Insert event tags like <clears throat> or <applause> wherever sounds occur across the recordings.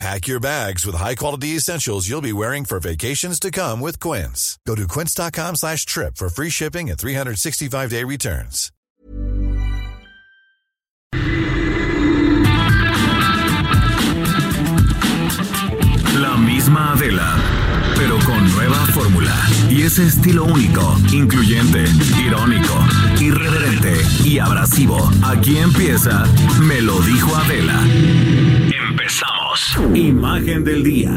Pack your bags with high-quality essentials you'll be wearing for vacations to come with Quince. Go to quince.com slash trip for free shipping and 365-day returns. La misma Adela, pero con nueva fórmula. Y ese estilo único, incluyente, irónico, irreverente y abrasivo. Aquí empieza Me lo dijo Adela. Empezamos. Imagen del día.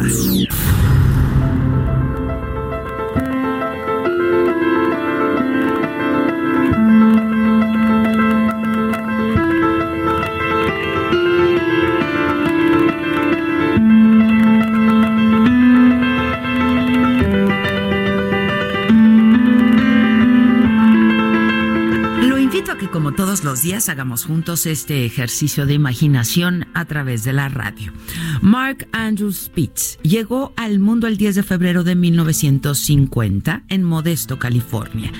Todos los días hagamos juntos este ejercicio de imaginación a través de la radio. Mark Andrew Spitz llegó al mundo el 10 de febrero de 1950 en Modesto, California.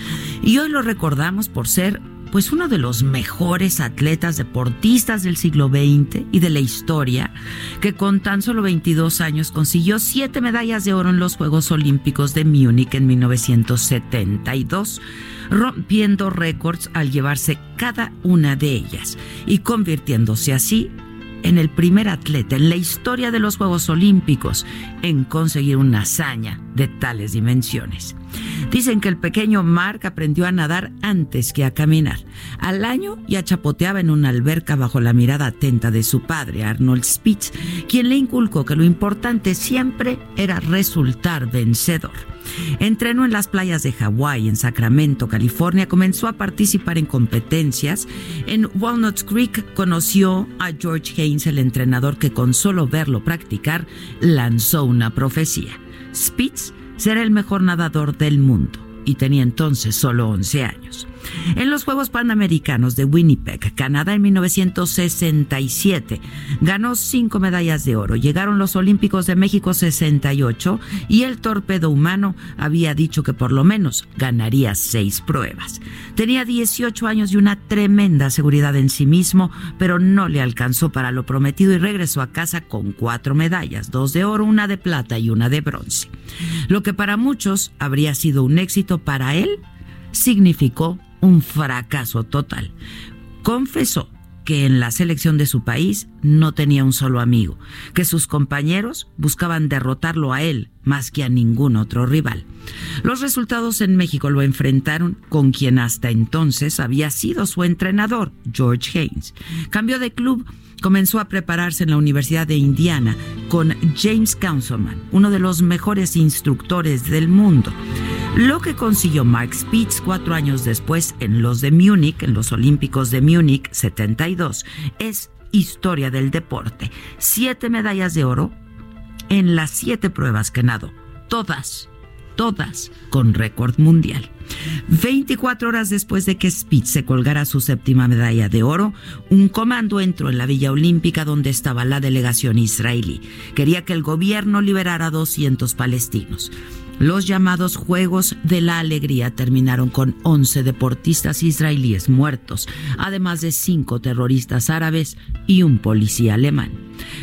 Y hoy lo recordamos por ser pues uno de los mejores atletas deportistas del siglo XX y de la historia, que con tan solo 22 años consiguió siete medallas de oro en los Juegos Olímpicos de Múnich en 1972, rompiendo récords al llevarse cada una de ellas y convirtiéndose así en el primer atleta en la historia de los Juegos Olímpicos en conseguir una hazaña de tales dimensiones. Dicen que el pequeño Mark aprendió a nadar antes que a caminar. Al año ya chapoteaba en una alberca bajo la mirada atenta de su padre, Arnold Spitz, quien le inculcó que lo importante siempre era resultar vencedor. Entrenó en las playas de Hawái, en Sacramento, California, comenzó a participar en competencias. En Walnut Creek conoció a George Haynes, el entrenador que con solo verlo practicar lanzó una profecía. Spitz será el mejor nadador del mundo y tenía entonces solo 11 años. En los Juegos Panamericanos de Winnipeg, Canadá, en 1967, ganó cinco medallas de oro. Llegaron los Olímpicos de México 68 y el torpedo humano había dicho que por lo menos ganaría seis pruebas. Tenía 18 años y una tremenda seguridad en sí mismo, pero no le alcanzó para lo prometido y regresó a casa con cuatro medallas, dos de oro, una de plata y una de bronce. Lo que para muchos habría sido un éxito, para él significó un fracaso total. Confesó que en la selección de su país no tenía un solo amigo, que sus compañeros buscaban derrotarlo a él más que a ningún otro rival. Los resultados en México lo enfrentaron con quien hasta entonces había sido su entrenador, George Haynes. Cambió de club, comenzó a prepararse en la Universidad de Indiana con James Councilman, uno de los mejores instructores del mundo. Lo que consiguió Mark Spitz cuatro años después en los de Múnich, en los Olímpicos de Múnich 72, es historia del deporte. Siete medallas de oro en las siete pruebas que nadó. Todas, todas con récord mundial. 24 horas después de que Spitz se colgara su séptima medalla de oro, un comando entró en la Villa Olímpica donde estaba la delegación israelí. Quería que el gobierno liberara a 200 palestinos. Los llamados Juegos de la Alegría terminaron con 11 deportistas israelíes muertos, además de cinco terroristas árabes y un policía alemán.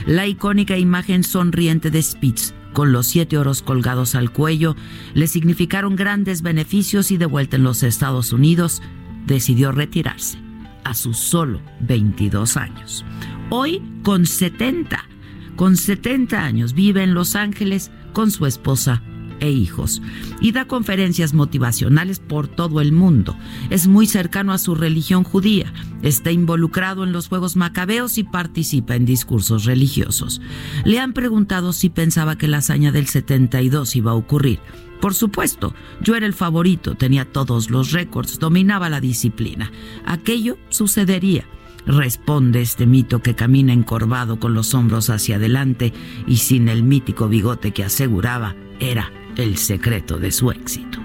La icónica imagen sonriente de Spitz con los siete oros colgados al cuello le significaron grandes beneficios y de vuelta en los Estados Unidos decidió retirarse a sus solo 22 años. Hoy con 70, con 70 años vive en Los Ángeles con su esposa e hijos y da conferencias motivacionales por todo el mundo. Es muy cercano a su religión judía, está involucrado en los Juegos Macabeos y participa en discursos religiosos. Le han preguntado si pensaba que la hazaña del 72 iba a ocurrir. Por supuesto, yo era el favorito, tenía todos los récords, dominaba la disciplina. Aquello sucedería. Responde este mito que camina encorvado con los hombros hacia adelante y sin el mítico bigote que aseguraba era el secreto de su éxito.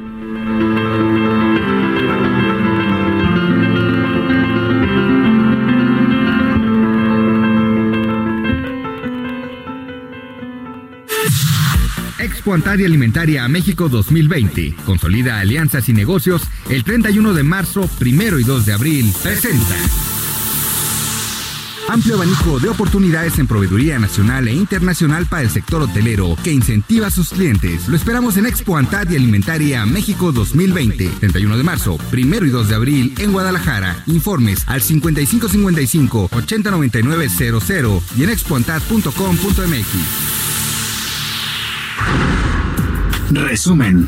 Expo Antaria Alimentaria a México 2020. Consolida alianzas y negocios el 31 de marzo, 1 y 2 de abril. Presenta. Amplio abanico de oportunidades en proveeduría nacional e internacional para el sector hotelero que incentiva a sus clientes. Lo esperamos en Expo Antad y Alimentaria México 2020, 31 de marzo, 1 y 2 de abril en Guadalajara. Informes al 5555 809900 y en expoantad.com.mx. Resumen.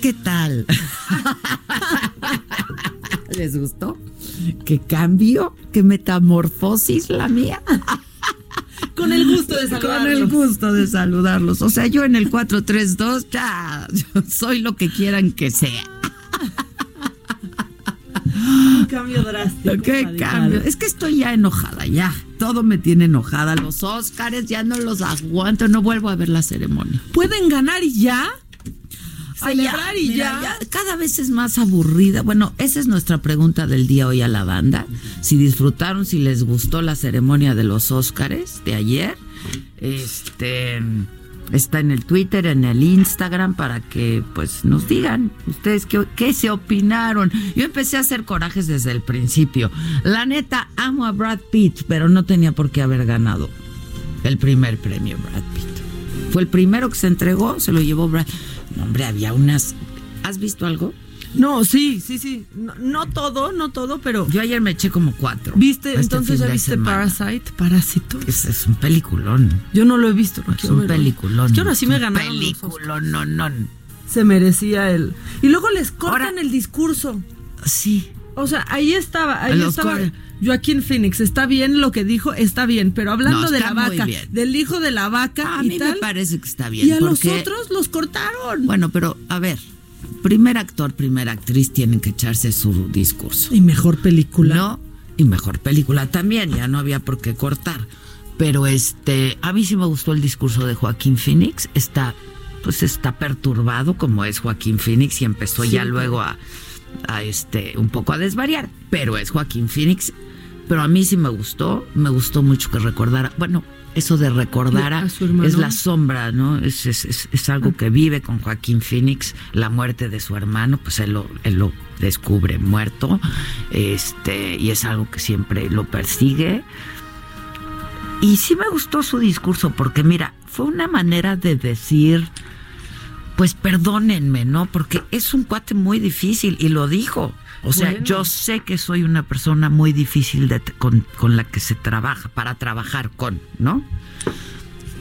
¿Qué tal? <laughs> ¿Les gustó? ¿Qué cambio? ¿Qué metamorfosis la mía? <laughs> Con el gusto de saludarlos. Con el gusto de saludarlos. O sea, yo en el 432 ya soy lo que quieran que sea. Un cambio drástico. ¿Qué cambio? Es que estoy ya enojada, ya. Todo me tiene enojada. Los Óscares ya no los aguanto, no vuelvo a ver la ceremonia. ¿Pueden ganar y ya? Celebrar y ya. Cada vez es más aburrida. Bueno, esa es nuestra pregunta del día hoy a la banda. Si disfrutaron, si les gustó la ceremonia de los Óscares de ayer. Este está en el Twitter, en el Instagram, para que pues nos digan ustedes qué, qué, se opinaron. Yo empecé a hacer corajes desde el principio. La neta, amo a Brad Pitt, pero no tenía por qué haber ganado el primer premio Brad Pitt. Fue el primero que se entregó, se lo llevó Brad. No, hombre, había unas. ¿Has visto algo? No, sí, sí, sí. No, todo, no todo, pero. Yo ayer me eché como cuatro. ¿Viste? Este entonces ya viste Parasite, Parásito. Es, es, un peliculón. Yo no lo he visto. es un peliculón. Yo ahora sí me ganaron. Peliculón, no, no. Se merecía el. Y luego les cortan el discurso. Sí. O sea, ahí estaba, ahí estaba. Joaquín Phoenix, está bien lo que dijo, está bien, pero hablando de la vaca, del hijo de la vaca a y mí tal, me parece que está bien. Y a los otros los cortaron. Bueno, pero a ver, primer actor, primera actriz tienen que echarse su discurso. Y mejor película. No, y mejor película también, ya no había por qué cortar. Pero este, a mí sí me gustó el discurso de Joaquín Phoenix, está pues está perturbado como es Joaquín Phoenix y empezó ya luego a, a este un poco a desvariar, pero es Joaquín Phoenix pero a mí sí me gustó, me gustó mucho que recordara, bueno, eso de recordar es la sombra, ¿no? Es, es, algo que vive con Joaquín Phoenix, la muerte de su hermano, pues él lo, él lo descubre muerto, este, y es algo que siempre lo persigue. Y sí me gustó su discurso, porque mira, fue una manera de decir, pues perdónenme, ¿no? Porque es un cuate muy difícil, y lo dijo. O sea, yo sé que soy una persona muy difícil de, con, la que se trabaja, para trabajar con, ¿no?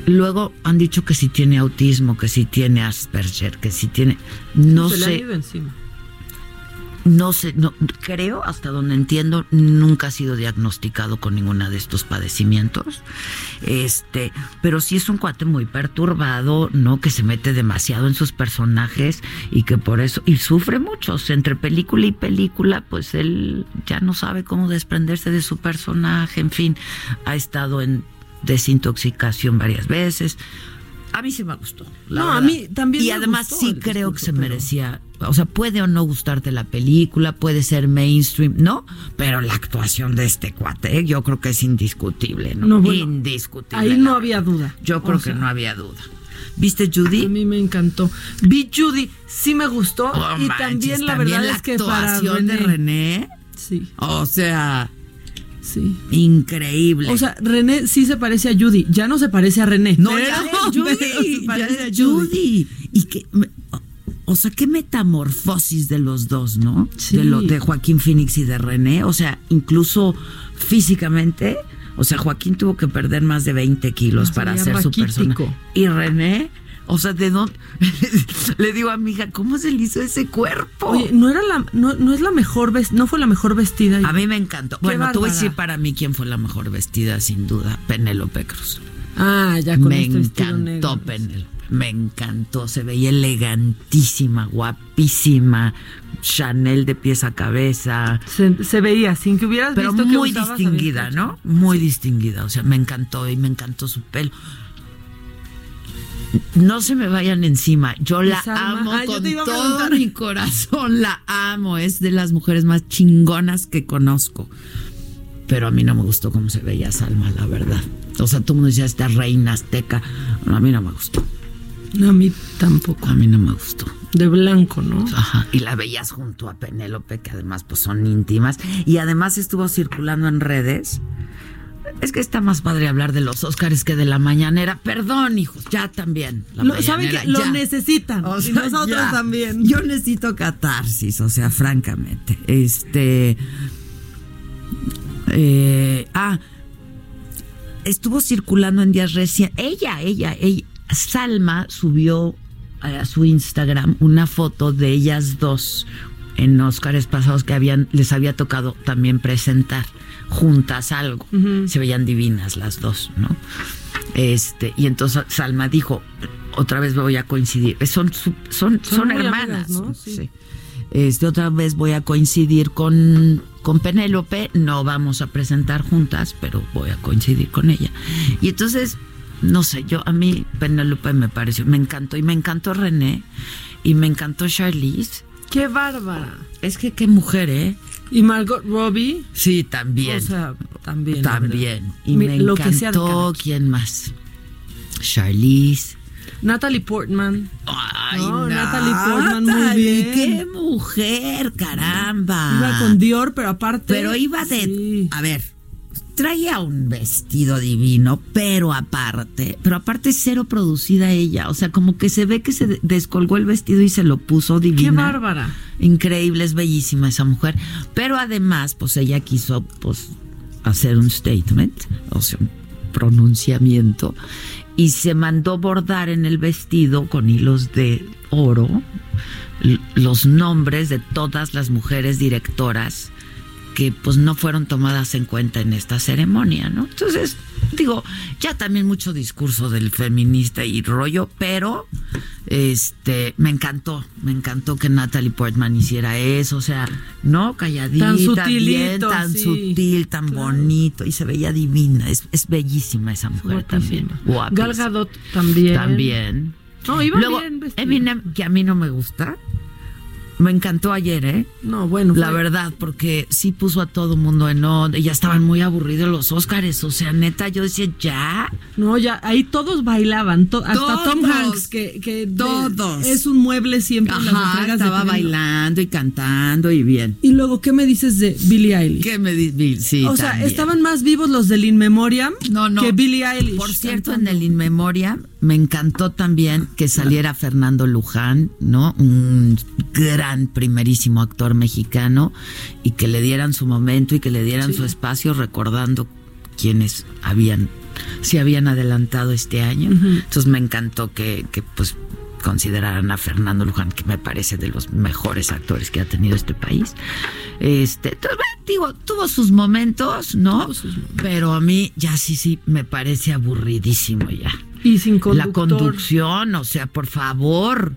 Luego han dicho que si tiene autismo, que si tiene Asperger, que si tiene... No se sé. Le encima no sé, no, creo, hasta donde entiendo, nunca ha sido diagnosticado con ninguna de estos padecimientos. Este, pero sí es un cuate muy perturbado, ¿no? Que se mete demasiado en sus personajes y que por eso, y sufre mucho. entre película y película, pues él ya no sabe cómo desprenderse de su personaje, en fin, ha estado en desintoxicación varias veces. A mí sí me gustó. no, a mí también. Y además sí creo que se merecía. O sea, puede o no gustarte la película, puede ser mainstream, ¿no? Pero la actuación de este cuate, yo creo que es indiscutible, ¿no? indiscutible. Ahí no había duda. Yo creo que no había duda. ¿Viste Judy? A mí me encantó. Vi Judy, sí me gustó. Oh, y también la verdad es que para René, de René. Sí. O sea, Sí. Increíble. O sea, René sí se parece a Judy. Ya no se parece a René. No, ya <laughs> Judy. parece a Judy. Y que. O sea, qué metamorfosis de los dos, ¿no? Sí. De, lo, de Joaquín Phoenix y de René. O sea, incluso físicamente. O sea, Joaquín tuvo que perder más de 20 kilos para hacer su persona. Y René o sea, ¿de dónde? <laughs> le digo a mi hija, ¿cómo se le hizo ese cuerpo? Oye, no era la, no, no es la mejor no fue la mejor vestida. A mí me encantó. bueno, tú voy a decir para mí quién fue la mejor vestida, sin duda, Penélope Cruz. Ah, ya con Me este encantó Penélope. Me encantó, se veía elegantísima, guapísima, Chanel de pies a cabeza. Se, veía, sin que hubieras Pero visto muy distinguida, ¿no? Muy distinguida, o sea, me encantó y me encantó su pelo no se me vayan encima. Yo la amo con todo mi corazón. La amo. Es de las mujeres más chingonas que conozco. Pero a mí no me gustó cómo se veía Salma, la verdad. O sea, tú me decías esta reina azteca. a mí no me gustó. No, a mí tampoco. A mí no me gustó. De blanco, ¿no? Ajá. Y la veías junto a Penélope, que además pues son íntimas. Y además estuvo circulando en redes es que está más padre hablar de los Óscares que de la mañanera. Perdón, hijos, ya también. lo, ¿Saben que lo necesitan? y nosotros también. Yo necesito catarsis, o sea, francamente. Este. Eh, ah, estuvo circulando en días recién. Ella, ella, ella. Salma subió a su Instagram una foto de ellas dos en Óscares pasados que habían, les había tocado también presentar juntas algo. Se veían divinas las dos, ¿no? Este, y entonces Salma dijo, otra vez voy a coincidir. Son, son, son, hermanas, ¿no? Sí. Este, otra vez voy a coincidir con, con Penélope. No vamos a presentar juntas, pero voy a coincidir con ella. Y entonces, no sé, yo a mí Penélope me pareció, me encantó. Y me encantó René. Y me encantó Charlize. ¡Qué bárbara! Es que qué mujer, ¿eh? ¿Y Margot Robbie? Sí, también. O sea, también. También. Y me lo encantó, ¿quién más? Charlize. Natalie Portman. Ay, no, Natalie Portman, muy bien. ¡Qué mujer, caramba! Iba con Dior, pero aparte. Pero iba de. A ver, traía un vestido divino, pero aparte, pero aparte cero producida ella, o sea, como que se ve que se descolgó el vestido y se lo puso divina. Qué bárbara. Increíble, es bellísima esa mujer, pero además, pues ella quiso pues hacer un statement, o sea, un pronunciamiento y se mandó bordar en el vestido con hilos de oro los nombres de todas las mujeres directoras que pues no fueron tomadas en cuenta en esta ceremonia, ¿no? Entonces, digo, ya también mucho discurso del feminista y rollo, pero este me encantó, me encantó que Natalie Portman hiciera eso, o sea, no calladita, tan sutil, tan sutil, tan bonito y se veía divina, es, es bellísima esa mujer también. Gal Gadot también. También. No, iba bien Eminem, que a mí no me gusta, me encantó ayer, ¿eh? No, bueno. La verdad, porque sí puso a todo mundo en onda. Ya estaban muy aburridos los Óscares. O sea, neta, yo decía, ¿ya? No, ya, ahí todos bailaban. hasta Tom Hanks, que, que todos. es un mueble siempre en las entregas estaba bailando y cantando y bien. Y luego, ¿qué me dices de Billie Eilish? ¿Qué me dices? Sí, O sea, estaban más vivos los del In Memoriam no, no. que Billie Eilish. Por cierto, en el In Memoriam me encantó también que saliera Fernando Luján, ¿no? Un gran primerísimo actor mexicano y que le dieran su momento y que le dieran su espacio recordando quienes habían se habían adelantado este año. Entonces me encantó que, que pues consideraran a Fernando Luján, que me parece de los mejores actores que ha tenido este país. Este, digo, tuvo sus momentos, ¿no? Pero a mí ya sí, sí, me parece aburridísimo ya. Y sin La conducción, o sea, por favor.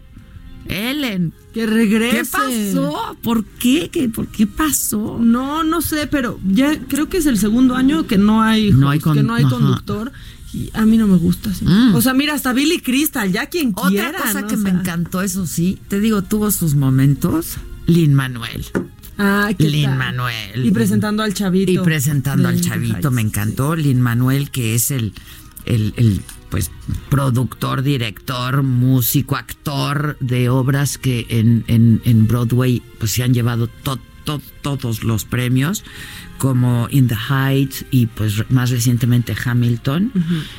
Ellen. Que regrese. ¿Qué pasó? ¿Por qué? ¿Qué, ¿Por qué pasó? No, no sé, pero ya creo que es el segundo año que no hay, no hay que no hay conductor. Y a mí no me gusta así. Mm. O sea, mira, hasta Billy Crystal, ya quien quiera. Otra cosa que me encantó, eso sí, te digo, tuvo sus momentos. Lin Manuel. Ah, Lin Manuel. Y presentando al chavito. Y presentando al chavito, me encantó. Lin Manuel, que es el, el, el pues productor, director, músico, actor de obras que en, en, en Broadway pues se han llevado todos los premios como In the Heights y pues más recientemente Hamilton.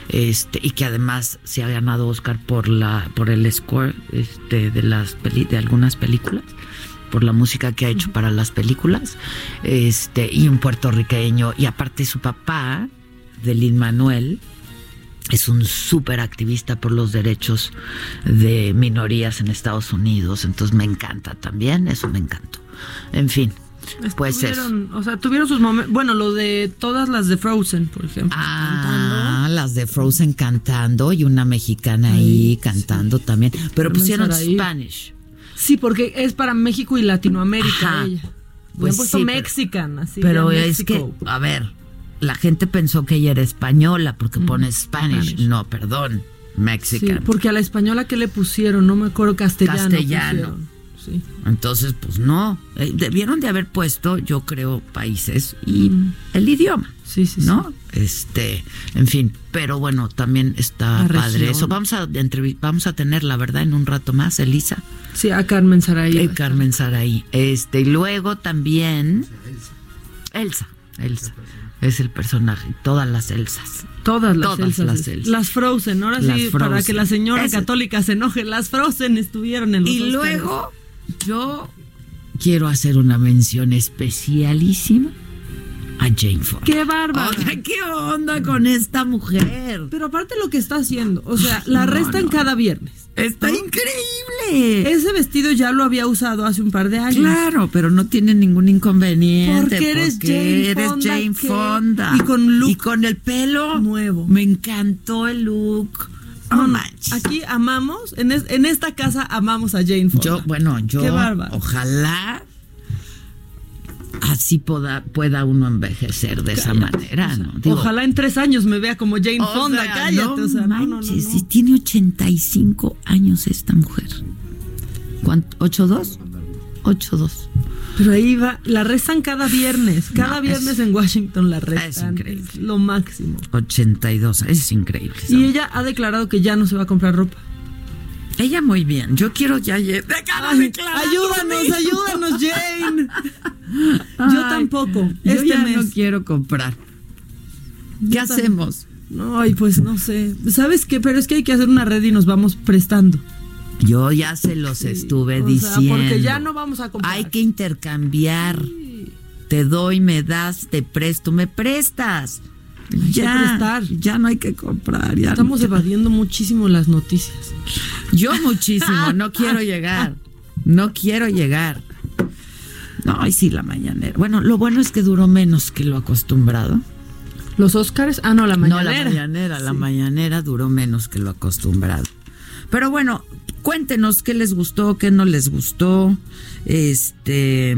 Este y que además se ha ganado Oscar por la por el score este de las de algunas películas por la música que ha hecho para las películas. Este y un puertorriqueño. Y aparte su papá de Lin Manuel es un súper activista por los derechos de minorías en Estados Unidos, entonces me encanta también, eso me encantó. En fin, pues eso. O sea, tuvieron sus momentos, bueno, lo de todas las de Frozen, por ejemplo. Ah, las de Frozen cantando y una mexicana ahí cantando también, pero pusieron Spanish. Sí, porque es para México y Latinoamérica ella. Pues puesto Mexican, así. Pero es que, a ver, la gente pensó que ella era española porque pone Spanish. No, perdón. Mexican. Sí, porque a la española que le pusieron, no me acuerdo castellano. Castellano. Sí. Entonces, pues no, eh, debieron de haber puesto, yo creo, países y mm. el idioma. Sí, sí, ¿no? Este, en fin, pero bueno, también está padre eso. Vamos a vamos a tener la verdad en un rato más, Elisa. Sí, a Carmen Saraí. Eh, Carmen Saraí. Este, y luego también Elsa, Elsa. Es el personaje, todas las Elsas. Todas las, Elsas, las Las Frozen, ahora sí, para que la señora católica se enoje, las Frozen estuvieron en los Y luego yo quiero hacer una mención especialísima a Jane Fonda. ¡Qué bárbaro! ¿Qué onda con esta mujer? Pero aparte lo que está haciendo, o sea, la restan cada viernes. Está increíble. Ese vestido ya lo había usado hace un par de años. Claro, pero no tiene ningún inconveniente. Porque eres, Jane, Fonda, Y con look. Y con el pelo nuevo. Me encantó el look. Aquí amamos, en, en, esta casa amamos a Jane Fonda. Yo, bueno, yo. Qué ojalá así pueda, pueda uno envejecer de esa manera, ¿no? Ojalá en tres años me vea como Jane Fonda, cállate. o sea, manches, si tiene 85 años esta mujer. ¿Cuánto? ¿8-2? 8-2. Pero ahí va, la rezan cada viernes, cada viernes en Washington la rezan. Es increíble. lo máximo. 82, es increíble. Y ella ha declarado que ya no se va a comprar ropa. Ella muy bien. Yo quiero ya. ayúdanos, ayúdanos, Jane. <laughs> Yo tampoco. Yo este ya no quiero comprar. ¿Qué hacemos? Ay, pues no sé. ¿Sabes qué? Pero es que hay que hacer una red y nos vamos prestando. Yo ya se los estuve diciendo. porque ya no vamos a comprar. Hay que intercambiar. Te doy, me das, te presto, me prestas. ya, ya no hay que comprar. Ya Estamos evadiendo muchísimo las noticias. Yo muchísimo, no quiero <laughs> llegar. No quiero llegar. No, y sí, la mañanera. Bueno, lo bueno es que duró menos que lo acostumbrado. ¿Los Óscares? Ah, no, la mañanera. No, la mañanera, la mañanera duró menos que lo acostumbrado. Pero bueno, cuéntenos qué les gustó, qué no les gustó. Este.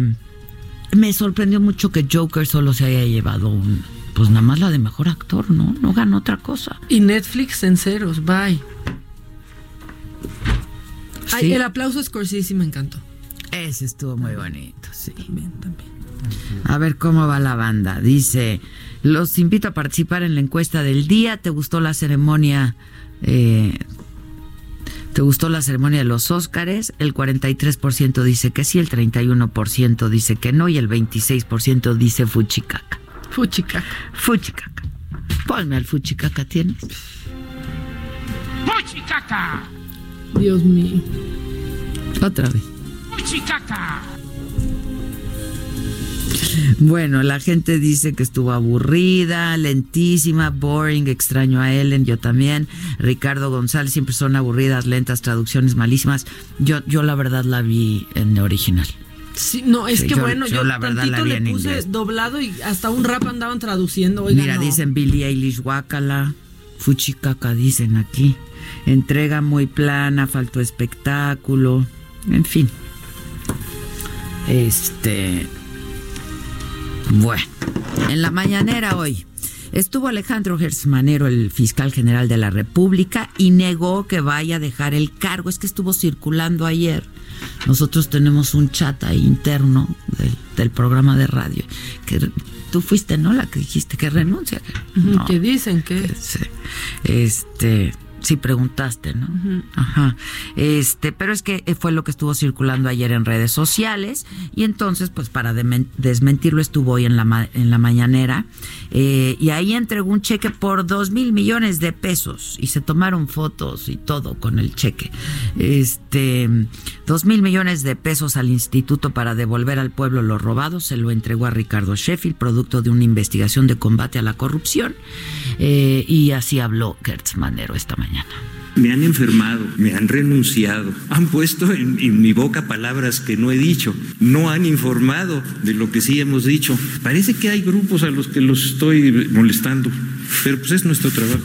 Me sorprendió mucho que Joker solo se haya llevado un. Pues nada más la de mejor actor, ¿no? No ganó otra cosa. Y Netflix en ceros, bye. Ay, el aplauso a Scorsese me encantó. Ese estuvo muy bonito, sí. También, también. A ver cómo va la banda. Dice, los invito a participar en la encuesta del día. ¿Te gustó la ceremonia? Eh, ¿Te gustó la ceremonia de los Óscares? El 43% dice que sí, el 31% dice que no y el 26% dice fuchicaca. Fuchicaca. Fuchicaca. Ponme al fuchicaca, ¿tienes? ¡Fuchicaca! Dios mío. Otra vez. Bueno, la gente dice que estuvo aburrida, lentísima, boring, extraño a Ellen, yo también. Ricardo González, siempre son aburridas, lentas, traducciones malísimas. Yo, yo la verdad la vi en original. Sí, no, es que bueno, yo, la verdad la vi le puse doblado y hasta un rap andaban traduciendo. Mira, dicen Billie Eilish Wakala, Fuchicaca dicen aquí. Entrega muy plana, faltó espectáculo, en fin. Este. Bueno, en la mañanera hoy estuvo Alejandro Gersmanero, el fiscal general de la República, y negó que vaya a dejar el cargo. Es que estuvo circulando ayer. Nosotros tenemos un chat ahí interno del, programa de radio. Que tú fuiste, ¿no? La que dijiste que renuncia. que dicen que. este Sí, preguntaste, ¿no? Ajá. Este, pero es que fue lo que estuvo circulando ayer en redes sociales y entonces, pues para desmentirlo estuvo hoy en la, en la mañanera eh, y ahí entregó un cheque por dos mil millones de pesos y se tomaron fotos y todo con el cheque. Este, dos mil millones de pesos al instituto para devolver al pueblo lo robado se lo entregó a Ricardo Sheffield, producto de una investigación de combate a la corrupción eh, y así habló Gertz Manero esta mañana. Me han enfermado, me han renunciado, han puesto en, mi boca palabras que no he dicho, no han informado de lo que sí hemos dicho. Parece que hay grupos a los que los estoy molestando, pero pues es nuestro trabajo.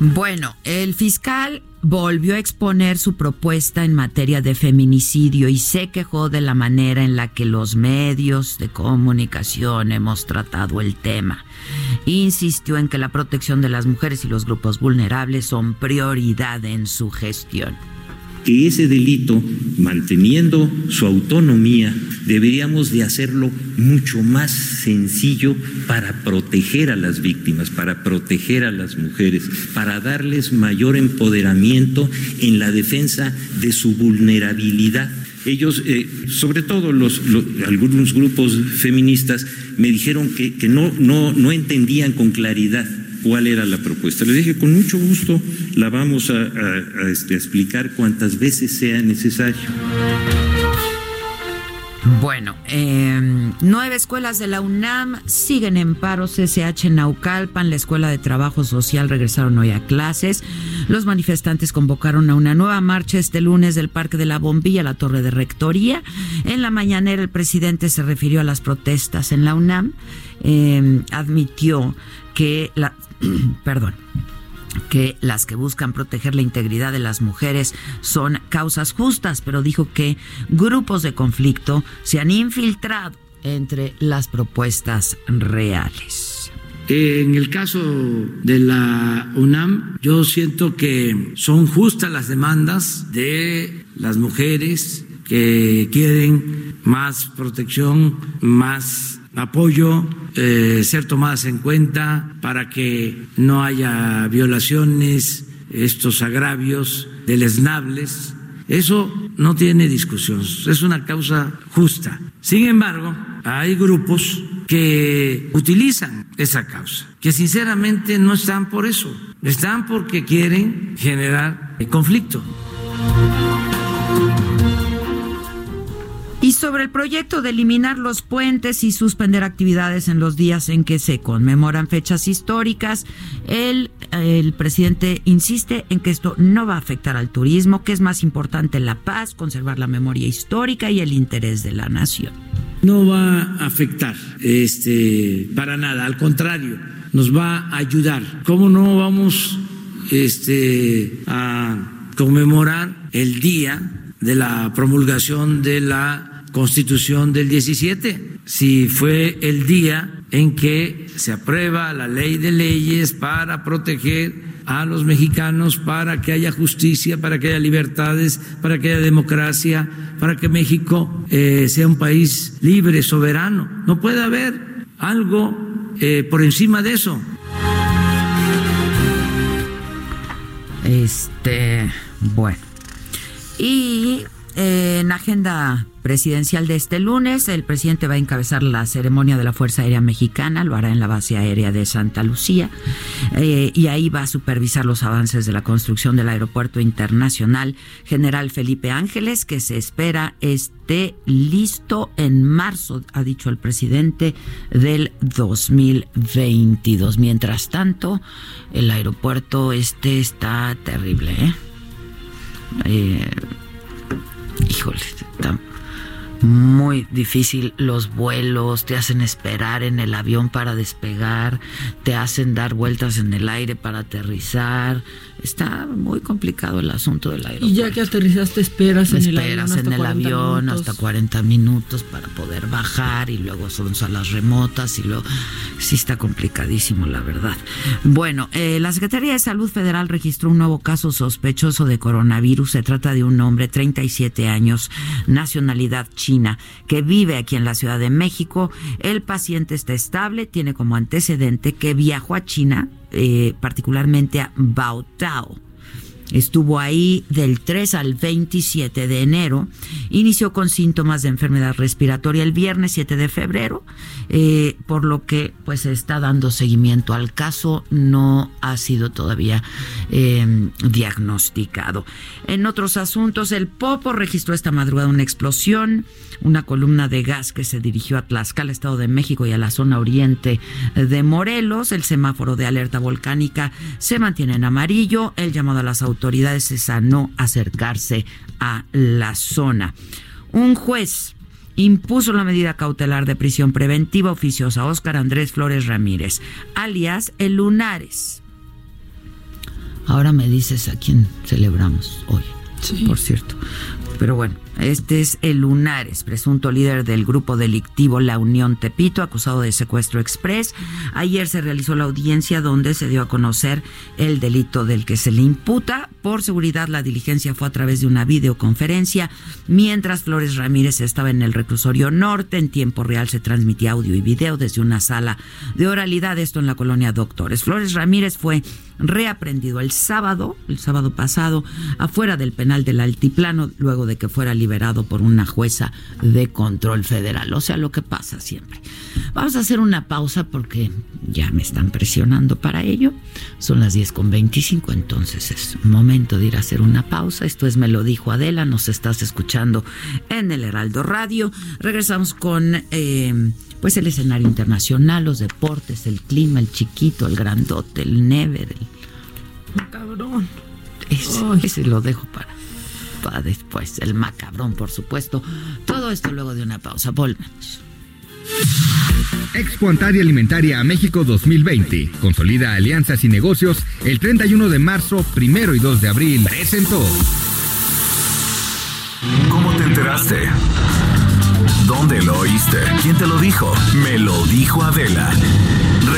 Bueno, el fiscal volvió a exponer su propuesta en materia de feminicidio y se quejó de la manera en la que los medios de comunicación hemos tratado el tema. Insistió en que la protección de las mujeres y los grupos vulnerables son prioridad en su gestión que ese delito, manteniendo su autonomía, deberíamos de hacerlo mucho más sencillo para proteger a las víctimas, para proteger a las mujeres, para darles mayor empoderamiento en la defensa de su vulnerabilidad. Ellos, eh, sobre todo los, algunos grupos feministas, me dijeron que, que no, no, no entendían con claridad cuál era la propuesta. Le dije, con mucho gusto la vamos a, este, explicar cuantas veces sea necesario. Bueno, em, nueve escuelas de la UNAM siguen en paro CCH Naucalpan. La Escuela de Trabajo Social regresaron hoy a clases. Los manifestantes convocaron a una nueva marcha este lunes del Parque de la Bombilla a la Torre de Rectoría. En la mañanera el presidente se refirió a las protestas en la UNAM. Em, admitió que la, <clears throat> perdón, que las que buscan proteger la integridad de las mujeres son causas justas, pero dijo que grupos de conflicto se han infiltrado entre las propuestas reales. En el caso de la UNAM, yo siento que son justas las demandas de las mujeres que quieren más protección, más apoyo, eh, ser tomadas en cuenta para que no haya violaciones, estos agravios deleznables. Eso no tiene discusión, es una causa justa. Sin embargo, hay grupos que utilizan esa causa, que sinceramente no están por eso, están porque quieren generar conflicto. Y sobre el proyecto de eliminar los puentes y suspender actividades en los días en que se conmemoran fechas históricas, el, el presidente insiste en que esto no va a afectar al turismo, que es más importante la paz, conservar la memoria histórica y el interés de la nación. No va a afectar este, para nada, al contrario, nos va a ayudar. ¿Cómo no vamos este, a conmemorar el día de la promulgación de la Constitución del 17, si fue el día en que se aprueba la ley de leyes para proteger a los mexicanos, para que haya justicia, para que haya libertades, para que haya democracia, para que México eh, sea un país libre, soberano. No puede haber algo eh, por encima de eso. Este, bueno. Y en agenda presidencial de este lunes, el presidente va a encabezar la ceremonia de la Fuerza Aérea Mexicana, lo hará en la base aérea de Santa Lucía, eh, y ahí va a supervisar los avances de la construcción del Aeropuerto Internacional General Felipe Ángeles, que se espera esté listo en marzo, ha dicho el presidente, del 2022. Mientras tanto, el aeropuerto este está terrible, ¿eh? Eh híjole, está muy difícil los vuelos, te hacen esperar en el avión para despegar, te hacen dar vueltas en el aire para aterrizar. Está muy complicado el asunto del aeropuerto. Y ya que aterrizaste, esperas en el avión. Esperas en el avión hasta 40 minutos para poder bajar y luego son salas remotas y luego sí está complicadísimo, la verdad. Bueno, eh, la Secretaría de Salud Federal registró un nuevo caso sospechoso de coronavirus. Se trata de un hombre, 37 años, nacionalidad china, que vive aquí en la Ciudad de México. El paciente está estable, tiene como antecedente que viajó a China eh, particularmente a Baotao. Estuvo ahí del 3 al 27 de enero. Inició con síntomas de enfermedad respiratoria el viernes 7 de febrero, eh, por lo que pues se está dando seguimiento al caso. No ha sido todavía em, diagnosticado. En otros asuntos, el Popo registró esta madrugada una explosión una columna de gas que se dirigió a Tlaxcala, Estado de México y a la zona oriente de Morelos. El semáforo de alerta volcánica se mantiene en amarillo. El llamado a las autoridades es a no acercarse a la zona. Un juez impuso la medida cautelar de prisión preventiva oficiosa a Óscar Andrés Flores Ramírez, alias El Lunares Ahora me dices a quién celebramos hoy, por cierto. Pero bueno, este es el Lunares, presunto líder del grupo delictivo La Unión Tepito, acusado de secuestro express. Ayer se realizó la audiencia donde se dio a conocer el delito del que se le imputa. Por seguridad, la diligencia fue a través de una videoconferencia. Mientras Flores Ramírez estaba en el reclusorio norte, en tiempo real se transmitía audio y video desde una sala de oralidad, esto en la colonia Doctores. Flores Ramírez fue reaprendido el sábado, el sábado pasado, afuera del penal del Altiplano, luego de que fuera liberado por una jueza de control federal. O sea, lo que pasa siempre. Vamos a hacer una pausa porque ya me están presionando para ello. Son las 10 con 25, entonces es momento de ir a hacer una pausa. Esto es Me lo dijo Adela, nos estás escuchando en el Heraldo Radio. Regresamos con... Eh, pues el escenario internacional, los deportes, el clima, el chiquito, el grandote, el never, el macabrón. Ese, lo dejo para, para después, el macabrón, por supuesto. Todo esto luego de una pausa. Volvemos. Expo Antaria Alimentaria a México 2020. Consolida alianzas y negocios el 31 de marzo, primero y 2 de abril. Presentó. ¿Cómo te enteraste? ¿Dónde lo oíste? ¿Quién te lo dijo? Me lo dijo Adela.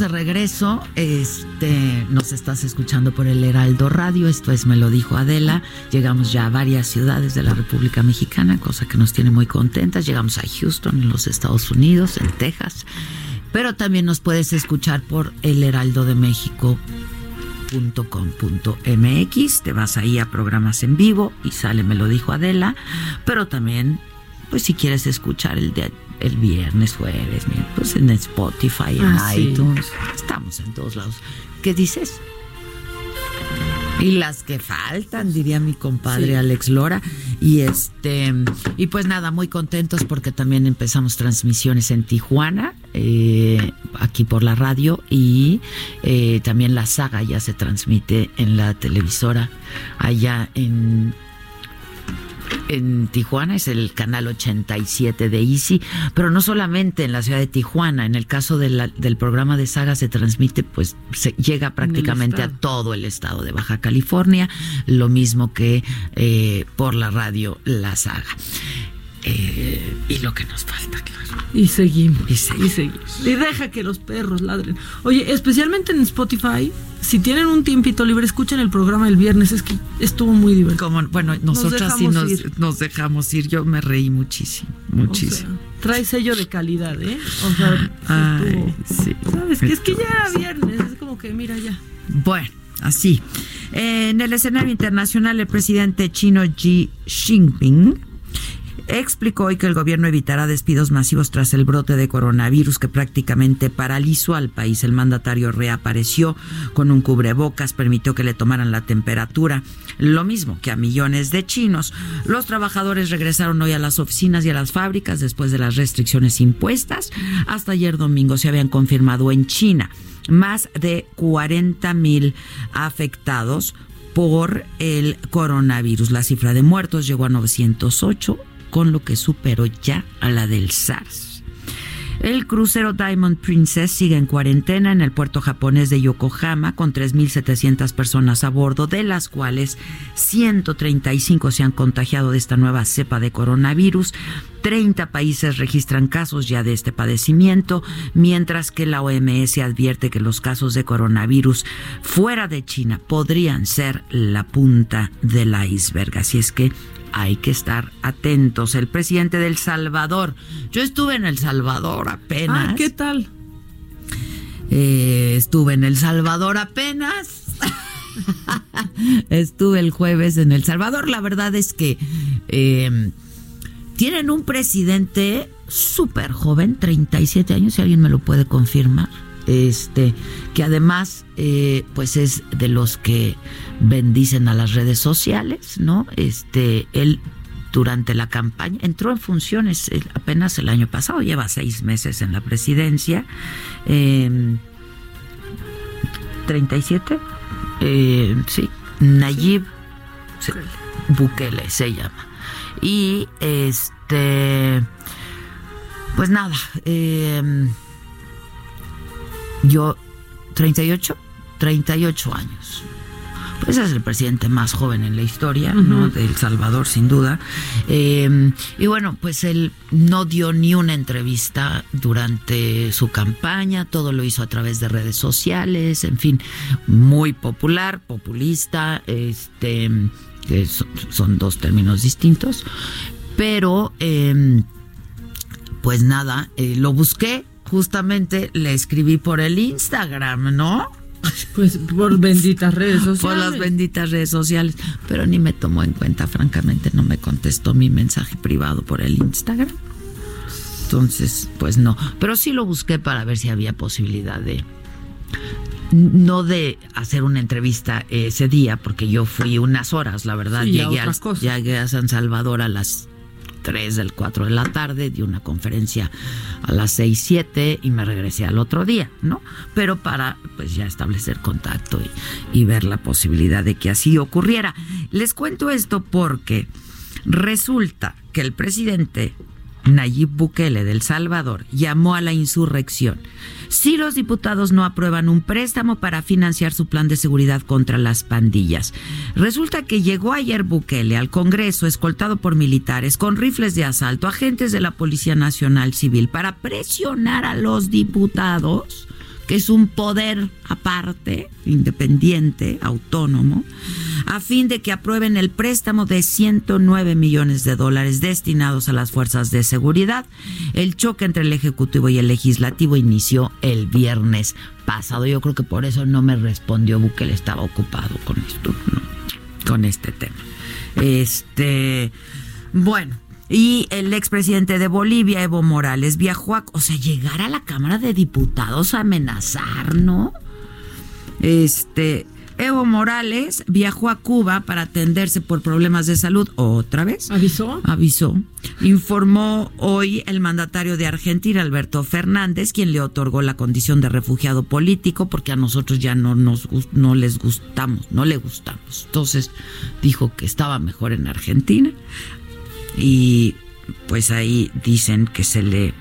De regreso. Este, nos estás escuchando por el Heraldo Radio. Esto es Me lo dijo Adela. Llegamos ya a varias ciudades de la República Mexicana, cosa que nos tiene muy contentas. Llegamos a Houston, en los Estados Unidos, en Texas. Pero también nos puedes escuchar por el Heraldo de México te vas ahí a programas en vivo y sale Me lo dijo Adela, pero también pues si quieres escuchar el de el viernes, jueves, pues en Spotify, en ah, iTunes, estamos en todos lados. ¿Qué dices? Y las que faltan, diría mi compadre Alex Lora. Y este, y pues nada, muy contentos porque también empezamos transmisiones en Tijuana, eh, aquí por la radio, y eh, también la saga ya se transmite en la televisora allá en en Tijuana es el canal 87 de Easy, pero no solamente en la ciudad de Tijuana, en el caso del programa de saga se transmite, pues se llega prácticamente a todo el estado de Baja California, lo mismo que eh, por la radio La Saga. Eh, y lo que nos falta, claro. Y seguimos. Y seguimos. Y deja que los perros ladren. Oye, especialmente en Spotify, si tienen un tiempito libre, escuchen el programa del viernes. Es que estuvo muy divertido. Como, bueno, nosotras sí nos, dejamos ir. Yo me reí muchísimo, muchísimo. trae sello de calidad, ¿eh? O sea, sí, ¿sabes? Que es que ya era viernes. Es como que, mira ya. Bueno. Así. en el escenario internacional, el presidente chino Xi Jinping explicó hoy que el gobierno evitará despidos masivos tras el brote de coronavirus que prácticamente paralizó al país. El mandatario reapareció con un cubrebocas, permitió que le tomaran la temperatura, lo mismo que a millones de chinos. Los trabajadores regresaron hoy a las oficinas y a las fábricas después de las restricciones impuestas. Hasta ayer domingo se habían confirmado en China más de 40 mil afectados por el coronavirus. La cifra de muertos llegó a 908 con lo que superó ya a la del SARS. El crucero Diamond Princess sigue en cuarentena en el puerto japonés de Yokohama con 3.700 personas a bordo, de las cuales 135 se han contagiado de esta nueva cepa de coronavirus. 30 países registran casos ya de este padecimiento, mientras que la OMS advierte que los casos de coronavirus fuera de China podrían ser la punta del iceberg. Así es que hay que estar atentos. El presidente del Salvador. Yo estuve en El Salvador apenas. Ah, ¿qué tal? Eh, estuve en El Salvador apenas. <laughs> estuve el jueves en El Salvador. La verdad es que eh, tienen un presidente súper joven, 37 años, si alguien me lo puede confirmar este que además eh, pues es de los que bendicen a las redes sociales no este él durante la campaña entró en funciones apenas el año pasado lleva seis meses en la presidencia eh, 37 eh, sí Nayib Bukele se llama. Y este pues nada eh, yo, 38, 38 años. Pues es el presidente más joven en la historia, ¿no? De El Salvador, sin duda. Em, y bueno, pues él no dio ni una entrevista durante su campaña, todo lo hizo a través de redes sociales, en fin, muy popular, populista, este, son, dos términos distintos, pero em, pues nada, eh, lo busqué, justamente le escribí por el Instagram, ¿no? Pues por benditas redes sociales. Por las benditas redes sociales. Pero ni me tomó en cuenta, francamente, no me contestó mi mensaje privado por el Instagram. Entonces, pues no. Pero sí lo busqué para ver si había posibilidad de. No de hacer una entrevista ese día, porque yo fui unas horas, la verdad. llegué, a, llegué a San Salvador a las 3 del 4 de la tarde, di una conferencia a las 6, 7 y me regresé al otro día, ¿no? Pero para pues ya establecer contacto y, y ver la posibilidad de que así ocurriera. Les cuento esto porque resulta que el presidente Nayib Bukele del Salvador llamó a la insurrección si los diputados no aprueban un préstamo para financiar su plan de seguridad contra las pandillas. Resulta que llegó ayer Bukele al Congreso escoltado por militares con rifles de asalto, agentes de la Policía Nacional Civil para presionar a los diputados que es un poder aparte, independiente, autónomo, a fin de que aprueben el préstamo de 109 millones de dólares destinados a las fuerzas de seguridad. El choque entre el Ejecutivo y el Legislativo inició el viernes pasado. Yo creo que por eso no me respondió Bukele, estaba ocupado con esto, con este tema. Este, bueno, y el expresidente de Bolivia, Evo Morales, viajó a, o sea, llegar a la Cámara de Diputados a amenazar, ¿no? Este, Evo Morales viajó a Cuba para atenderse por problemas de salud otra vez. ¿Avisó? Avisó. Informó hoy el mandatario de Argentina, Alberto Fernández, quien le otorgó la condición de refugiado político porque a nosotros ya no, nos, no les gustamos, no le gustamos. Entonces dijo que estaba mejor en Argentina y pues ahí dicen que se le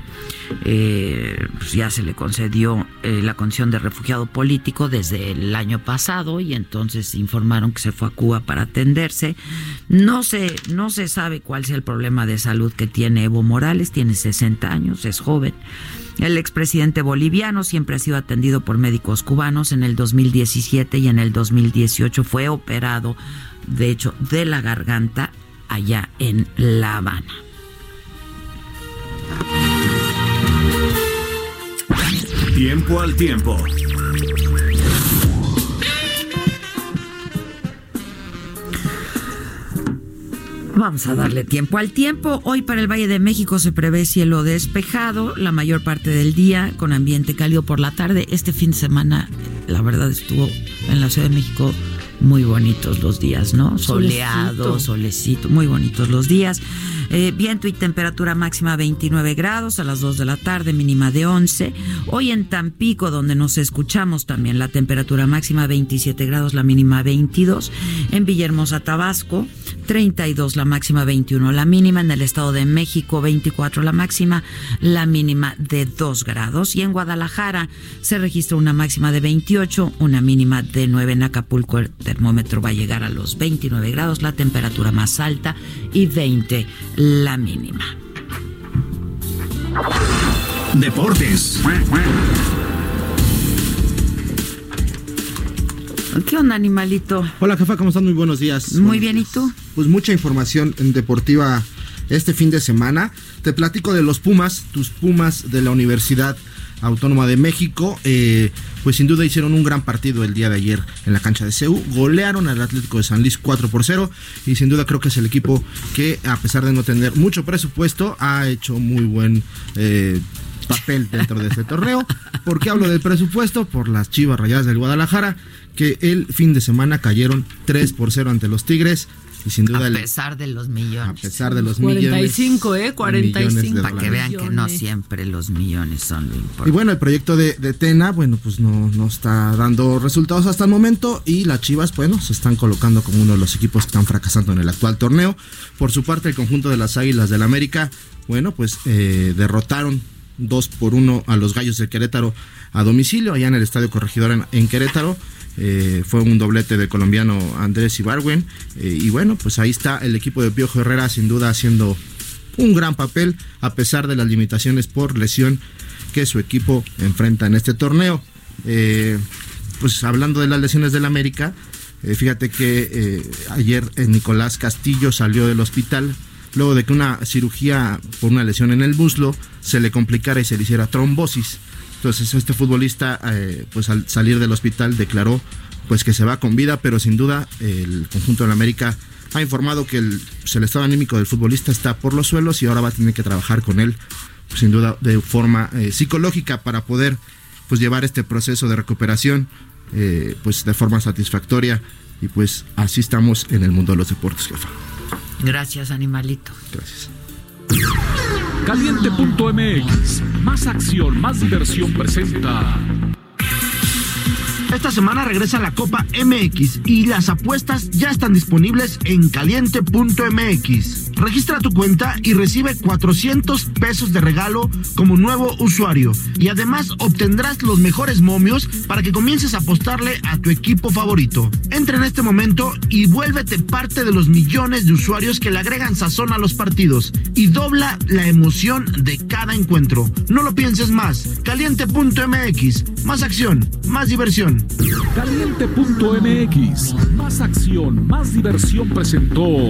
eh, pues ya se le concedió eh, la condición de refugiado político desde el año pasado y entonces informaron que se fue a Cuba para atenderse. No se, no se sabe cuál sea el problema de salud que tiene Evo Morales, tiene 60 años, es joven. El expresidente boliviano siempre ha sido atendido por médicos cubanos. En el 2017 y en el 2018 fue operado, de hecho, de la garganta allá en La Habana. Tiempo al tiempo. Vamos a darle tiempo al tiempo. Hoy para el Valle de México se prevé cielo despejado la mayor parte del día con ambiente cálido por la tarde. Este fin de semana, la verdad, estuvo en la Ciudad de México muy bonitos los días, ¿no? Soleado, solecito, muy bonitos los días. Eh, viento y temperatura máxima 29 grados a las 2 de la tarde, mínima de 11. Hoy en Tampico, donde nos escuchamos también, la temperatura máxima 27 grados, la mínima 22. En Villahermosa, Tabasco, 32 la máxima, 21 la mínima. En el Estado de México, 24 la máxima, la mínima de 2 grados. Y en Guadalajara se registra una máxima de 28, una mínima de 9. En Acapulco el termómetro va a llegar a los 29 grados, la temperatura más alta, y 20 la mínima. Deportes. ¿Qué onda, animalito? Hola, jefa, ¿cómo están? Muy buenos días. Muy bien, ¿y tú? Pues mucha información deportiva este fin de semana. Te platico de los Pumas, tus Pumas de la Universidad Autónoma de México. Eh, pues sin duda hicieron un gran partido el día de ayer en la cancha de CEU. Golearon al Atlético de San Luis 4 por 0. Y sin duda creo que es el equipo que, a pesar de no tener mucho presupuesto, ha hecho muy buen. Eh, papel dentro de este torneo. ¿Por qué hablo del presupuesto? Por las Chivas Rayadas del Guadalajara, que el fin de semana cayeron 3 por 0 ante los Tigres. Y sin duda. A pesar de los millones. A pesar de los 45, millones. 45, ¿eh? 45. Para que vean que no siempre los millones son lo importante. Y bueno, el proyecto de, Tena, bueno, pues no, no está dando resultados hasta el momento. Y las Chivas, bueno, se están colocando como uno de los equipos que están fracasando en el actual torneo. Por su parte, el conjunto de las Águilas del América, bueno, pues eh, derrotaron 2 por 1 a los Gallos de Querétaro a domicilio, allá en el Estadio Corregidor en Querétaro. Eh, fue un doblete del colombiano Andrés Ibarwen. Eh, y bueno, pues ahí está el equipo de Piojo Herrera sin duda haciendo un gran papel a pesar de las limitaciones por lesión que su equipo enfrenta en este torneo. Eh, pues hablando de las lesiones del América, fíjate que ayer Nicolás Castillo salió del hospital luego de que una cirugía por una lesión en el muslo se le complicara y se le hiciera trombosis. Entonces este futbolista, eh, pues al salir del hospital declaró pues que se va con vida, pero sin duda el conjunto de la América ha informado que el, pues, el estado anímico del futbolista está por los suelos y ahora va a tener que trabajar con él, sin duda de forma eh, psicológica para poder pues llevar este proceso de recuperación eh, pues de forma satisfactoria y pues así estamos en el mundo de los deportes, jefa. Gracias, animalito. Gracias. Caliente.mx, más acción, más diversión presenta. Esta semana regresa la Copa MX y las apuestas ya están disponibles en caliente.mx. Registra tu cuenta y recibe 400 pesos de regalo como nuevo usuario. Y además obtendrás los mejores momios para que comiences a apostarle a tu equipo favorito. Entra en este momento y vuélvete parte de los millones de usuarios que le agregan sazón a los partidos y dobla la emoción de cada encuentro. No lo pienses más. Caliente.mx. Más acción, más diversión. Caliente.mx. Más acción, más diversión presentó.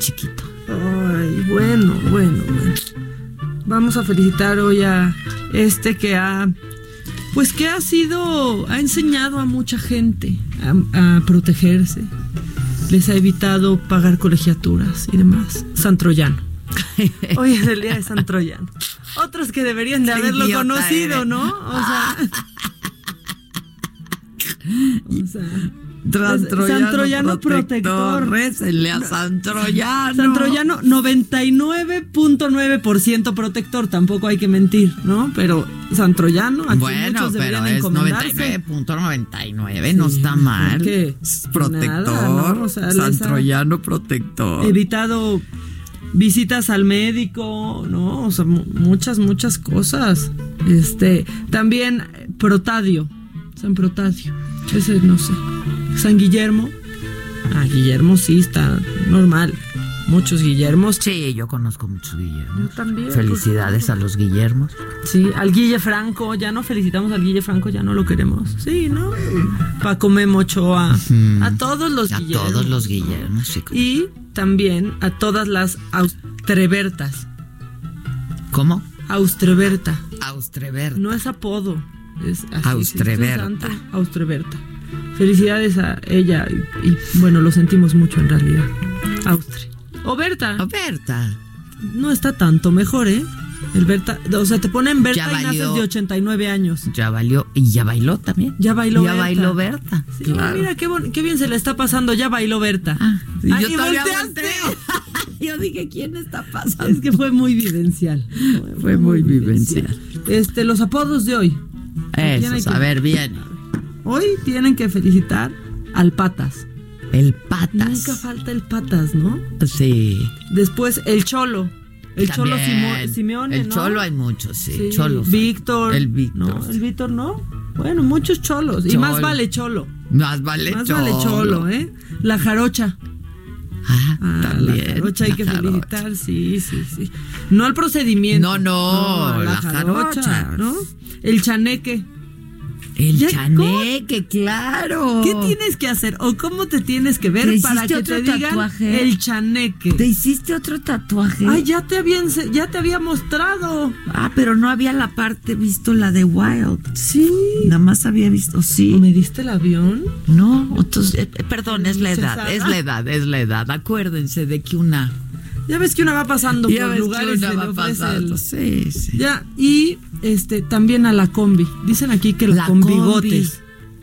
Chiquito. Ay, bueno, bueno, bueno. Vamos a felicitar hoy a este que ha, pues que ha sido, ha enseñado a mucha gente a, protegerse. Les ha evitado pagar colegiaturas y demás. San Troyano. <laughs> Hoy es el día de San Troyano. Otros que deberían de haberlo conocido, ¿no? O sea. <laughs> o sea Santroyano protector. Récenle a Santroyano. Santroyano 99.9% protector, tampoco hay que mentir, ¿no? Pero Santroyano, aquí bueno, muchos pero es 99.99, no está mal. Protector, Santroyano protector. Evitado visitas al médico, ¿no? O sea, muchas, muchas cosas. Este, también Protadio, San Protadio. Ese no sé. San Guillermo. Ah, Guillermo sí está normal. Muchos Guillermos. Sí, yo conozco muchos Guillermos. Yo también. Felicidades a los Guillermos. Sí, al Guille Franco. Ya no felicitamos al Guille Franco, ya no lo queremos. Sí, ¿no? Paco Memo Ochoa, a todos los A Guillermos. todos los Guillermos, sí. Y también a todas las Austrebertas. ¿Cómo? Austreberta. Austreberta. No es apodo. Es así, Austreberta. sí, es santo, Austreberta. Felicidades a ella y, y, bueno, lo sentimos mucho en realidad. Austre. O Berta. O Berta. No está tanto mejor, ¿eh? El Berta, o sea, te ponen Berta Ya y naces de 89 años. Ya valió. Y ya bailó también. Ya bailó Ya Berta. bailó Berta. Sí, claro. mira qué, bon- qué bien se le está pasando, ya bailó Berta. Y Ay, yo todavía. <laughs> Yo dije, ¿quién está pasando? Es que fue muy vivencial. Fue muy vivencial. Este, los apodos de hoy. Tiene Eso, que- a ver, bien. Hoy tienen que felicitar al Patas. El patas. Nunca falta el Patas, ¿no? Sí. Después el Cholo. El Cholo. Simo- Simeone, El ¿no? Cholo hay muchos, sí. Sí, Cholos. Víctor. El Víctor. No, el Víctor no. Bueno, muchos cholos. Y más vale Cholo. Más vale Más Cholo. vale Cholo, ¿eh? La Jarocha. Ah, Ah, también. la jarocha hay la que jarocha. felicitar, sí, sí, sí. No al procedimiento. No, no, la jarocha. ¿no? El chaneque. El chaneque, claro. ¿Qué tienes que hacer o cómo te tienes que ver ¿Te para que te otro digan tatuaje? el chaneque? ¿Te hiciste otro tatuaje? Ay, ya te había ya te había mostrado. Ah, pero no había la parte visto la de Wild. Sí. Nada más había visto, sí. ¿Me diste el avión? No, entonces, eh, eh, perdón, es la edad, Cesada. es la edad, es la edad. Acuérdense de que una. Ya ves que una va pasando Ya por ves que lugares una va pasando, el- sí, sí. Ya, y este también a la combi. Dicen aquí que los La con combi. bigotes.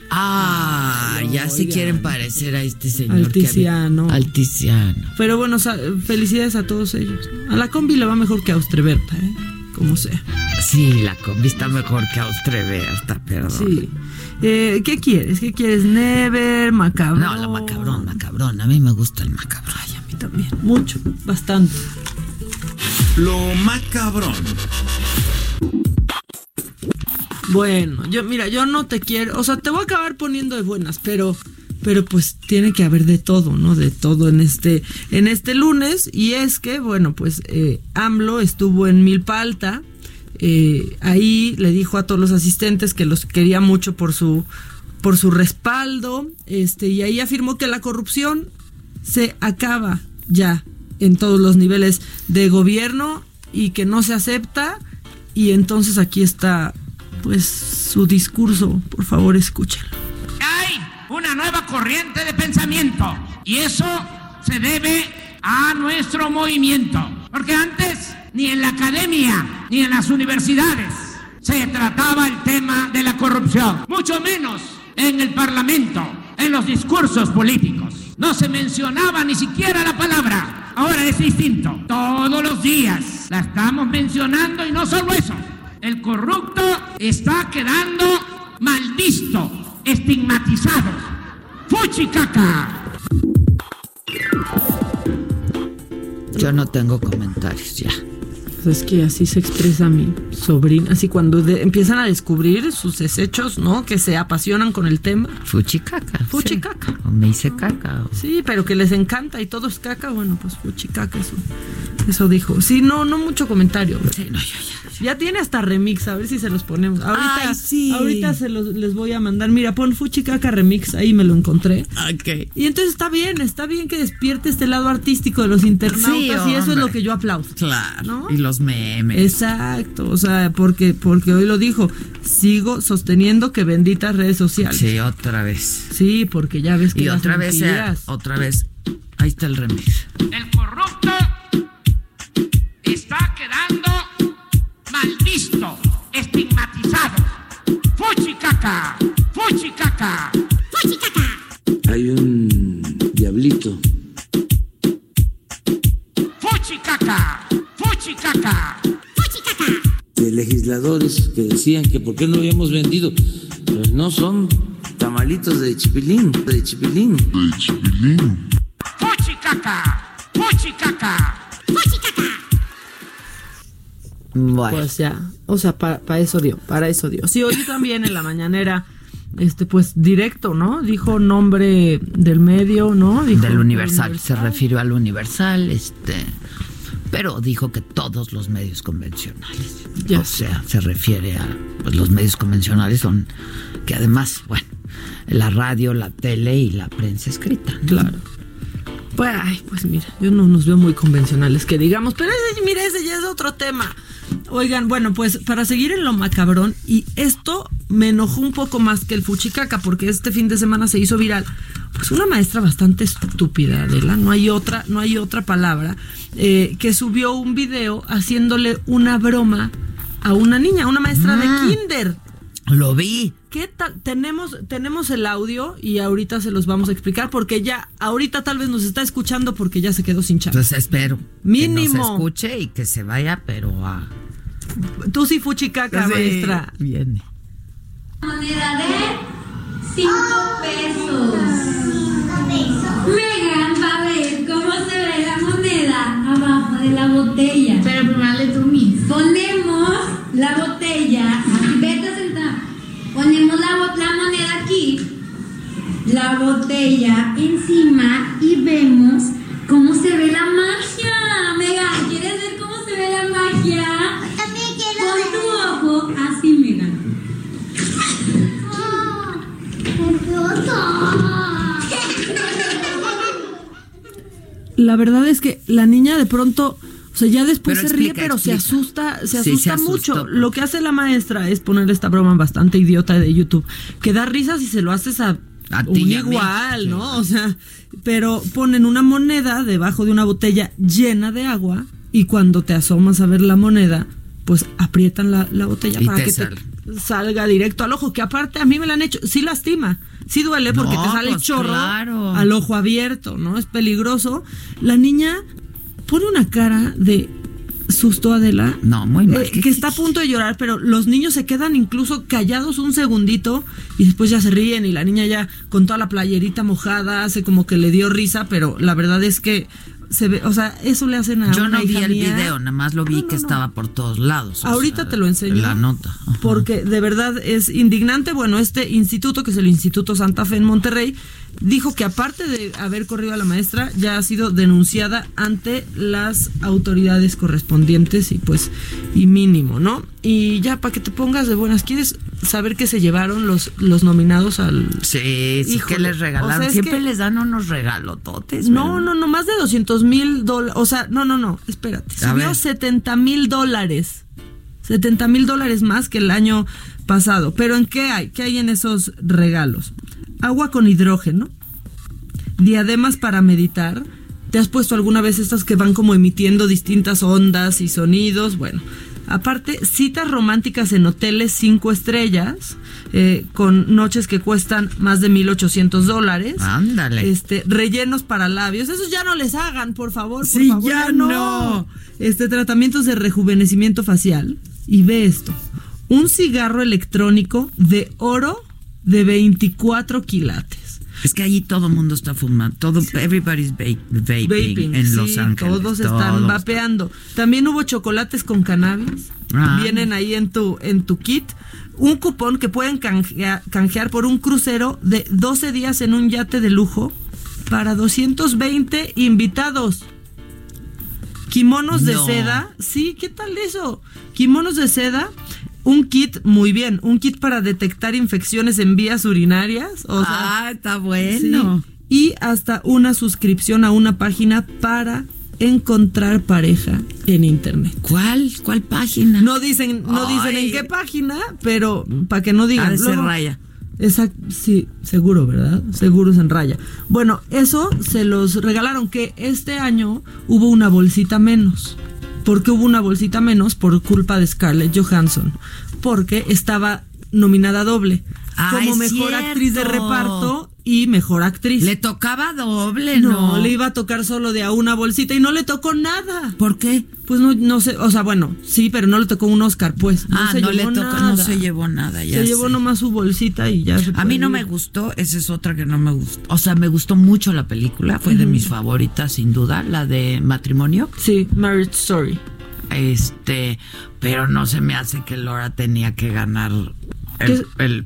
Ah, ya se Oigan. quieren parecer a este señor. Al que había- Tiziano. Al Tiziano. Pero bueno, felicidades a todos ellos. A la combi le va mejor que a Austreberta, ¿eh? Como sea. Sí, la combi está mejor que Austreberta, perdón. Sí. Eh, ¿Qué quieres? ¿Qué quieres? Never, macabrón. No, la macabrón, macabrón. A mí me gusta el macabrón. Ay, a mí también. Mucho, bastante. Lo macabrón. Bueno, yo, mira, yo no te quiero, o sea, te voy a acabar poniendo de buenas, pero, pero pues tiene que haber de todo, ¿no? De todo en este, en este lunes, y es que, bueno, pues eh, AMLO estuvo en Milpa Alta, eh, ahí le dijo a todos los asistentes que los quería mucho por su, por su respaldo, este, y ahí afirmó que la corrupción se acaba ya en todos los niveles de gobierno y que no se acepta. Y entonces aquí está, pues, su discurso. Por favor, escúchenlo. Hay una nueva corriente de pensamiento y eso se debe a nuestro movimiento. Porque antes ni en la academia ni en las universidades se trataba el tema de la corrupción, mucho menos en el Parlamento, en los discursos políticos. No se mencionaba ni siquiera la palabra. Ahora es distinto. Todos los días la estamos mencionando y no solo eso. El corrupto está quedando mal visto, estigmatizado. ¡Fuchicaca! Yo no tengo comentarios ya. Pues es que así se expresa mi sobrina. Así cuando de- empiezan a descubrir sus desechos, ¿no? Que se apasionan con el tema. Fuchicaca. Fuchicaca. sí. O me hice caca. o- Sí, pero que les encanta y todo es caca. Bueno, pues fuchicaca, eso. Eso dijo. Sí, no, no mucho comentario. Sí, no, yo ya. Ya tiene hasta remix, a ver si se los ponemos. Ahorita, Ay, sí. ahorita se los les voy a mandar. Mira, pon Fuchicaca remix, ahí me lo encontré. Ok. Y entonces está bien, está bien que despierte este lado artístico de los internautas Sí, y eso es lo que yo aplaudo. Claro. ¿No? Y los memes. Exacto, o sea, porque porque hoy lo dijo, sigo sosteniendo que benditas redes sociales. Sí, otra vez. Sí, porque ya ves que Y las otra vez, eh, otra vez. Ahí está el remix. El corrupto está quedando mal visto, estigmatizado. ¡Fuchicaca! ¡Fuchicaca! Hay un diablito ¡Fuchicaca! ¡Fuchicaca! de legisladores que decían que por qué no habíamos vendido. Pues no son tamalitos de chipilín, de chipilín. De chipilín. ¡Fuchicaca! ¡Fuchicaca! Bueno. Pues ya, o sea, para eso dio, para eso dio. Sí, hoy también en la mañanera, este, pues directo, ¿no? Dijo nombre del medio, ¿no? Dijo del Universal. Se refirió al Universal, este. Pero dijo que todos los medios convencionales. Ya o sea, se refiere a. Pues los medios convencionales son. Que además, bueno, la radio, la tele y la prensa escrita. Claro. Pues, ay, pues mira, yo no nos veo muy convencionales que digamos, pero ese, mira, ese ya es otro tema. Oigan, bueno, pues para seguir en lo macabrón, y esto me enojó un poco más que el fuchicaca, porque este fin de semana se hizo viral. Pues una maestra bastante estúpida, Adela, no hay otra, no hay otra palabra, eh, que subió un video haciéndole una broma a una niña, una maestra de Mm. kinder. Lo vi. ¿Qué tal? Tenemos, tenemos el audio y ahorita se los vamos a explicar porque ya, ahorita tal vez nos está escuchando porque ya se quedó sin chat. Entonces espero. Mínimo. Que nos escuche y que se vaya, pero a. Tú sí fuchicaca, Sí, maestra. Viene. Moneda de 5 pesos. Megan va a ver cómo se ve la moneda abajo de la botella. Pero primero le tú mismo. Ponemos la botella, aquí, vete a sentar. Ponemos la, bo- la moneda aquí, la botella encima y vemos cómo se ve la magia. Megan, ¿quieres ver cómo se ve la magia? También quiero Pon tu ojo así, Megan. La verdad es que la niña de pronto, o sea, ya después Pero se ríe, explica, pero se asusta, se Sí, asusta se asustó. mucho. Lo que hace la maestra es poner esta broma bastante idiota de YouTube, que da risa si se lo haces a, A ti un mí. igual, ¿no? O sea, pero ponen una moneda debajo de una botella llena de agua y cuando te asomas a ver la moneda, pues aprietan la, la botella Y para te que te salga directo al ojo, que aparte a mí me la han hecho, sí lastima, sí duele porque No, te sale pues chorro claro. al ojo abierto, ¿no? Es peligroso. La niña pone una cara de susto Adela. No, muy mal. eh, que está a punto de llorar, pero los niños se quedan incluso callados un segundito y después ya se ríen y la niña ya con toda la playerita mojada hace como que le dio risa, pero la verdad es que se ve, o sea, eso le hacen a Yo no vi el mía. video, nada más lo vi que estaba por todos lados. Ahorita sea, te lo enseño. La nota. Ajá. Porque de verdad es indignante. Bueno, este instituto, que es el Instituto Santa Fe en Monterrey, dijo que aparte de haber corrido a la maestra, ya ha sido denunciada ante las autoridades correspondientes y pues, y mínimo, ¿no? Y ya para que te pongas de buenas, ¿quieres saber qué se llevaron los, los nominados al... Sí, sí Híjole, que les regalaron. o sea, es Siempre que- les dan unos regalototes. No, ¿verdad? no, no, más de 200 mil dólares. O sea, no, no, no, espérate. A Subió ver. 70 mil dólares. 70 mil dólares más que el año pasado. Pero ¿en qué hay? ¿Qué hay en esos regalos? Agua con hidrógeno, diademas para meditar. ¿Te has puesto alguna vez estas que van como emitiendo distintas ondas y sonidos? Bueno, aparte, citas románticas en hoteles cinco estrellas, eh, con noches que cuestan más de 1.800 dólares. Ándale. Este, rellenos para labios. Esos ya no les hagan, por favor. por Sí, favor, ya no. Este, tratamientos de rejuvenecimiento facial. Y ve esto. Un cigarro electrónico de oro de 24 quilates. Es que allí todo el mundo está fumando. Todo, everybody's va- vaping, Vaping, en sí, Los Ángeles. Todos están todos. vapeando. También hubo chocolates con cannabis. Ah. Vienen ahí en tu, en tu kit. Un cupón que pueden canjea- canjear por un crucero de 12 días en un yate de lujo para 220 invitados. Kimonos de seda. Sí, ¿qué tal eso? Kimonos de seda. Un kit, muy bien, un kit para detectar infecciones en vías urinarias. O sea, ah, está bueno. Sí. Y hasta una suscripción a una página para encontrar pareja en internet. ¿Cuál? ¿Cuál página? No dicen, no dicen en qué página, pero para que no digan. Luego- raya. Exacto, sí, seguro, ¿verdad? Seguro es en raya. Bueno, eso se los regalaron, que este año hubo una bolsita menos. ¿Por qué hubo una bolsita menos? Por culpa de Scarlett Johansson. Porque estaba nominada doble. Ah, como mejor actriz de reparto y mejor actriz. Le tocaba doble, ¿no? no, le iba a tocar solo de a una bolsita y no le tocó nada. ¿Por qué? Pues no, no sé, o sea, bueno, sí, pero no le tocó un Oscar, pues. No ah, se no le llevó tocó, nada. no se llevó nada. Ya Se llevó nomás su bolsita y ya se A mí no me gustó, esa es otra que no me gustó. O sea, me gustó mucho la película, fue de mis favoritas sin duda, la de matrimonio. Sí, Marriage Story. Este, pero no se me hace que Laura tenía que ganar el,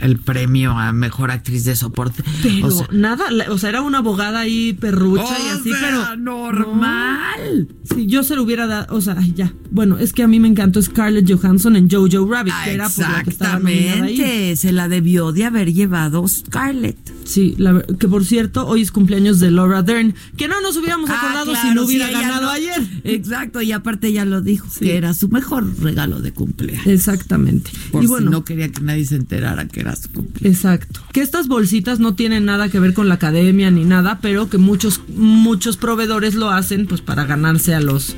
el, premio a mejor actriz de soporte. Pero nada, o sea, era una abogada ahí perrucha y así, pero. normal. si yo se lo hubiera dado, o sea, ya. Bueno, es que a mí me encantó Scarlett Johansson en Jojo Rabbit, que era por la que estaba ahí. Se la debió de haber llevado Scarlett. Sí, que por cierto, hoy es cumpleaños de Laura Dern, que no nos hubiéramos ah, acordado si no hubiera ganado ayer. Exacto, y aparte ya lo dijo, que era su mejor regalo de cumpleaños. Exactamente. y bueno, no quería que nadie se enterara que era su cumpleaños. Exacto. Que estas bolsitas no tienen nada que ver con la academia ni nada, pero que muchos muchos proveedores lo hacen pues para ganarse a los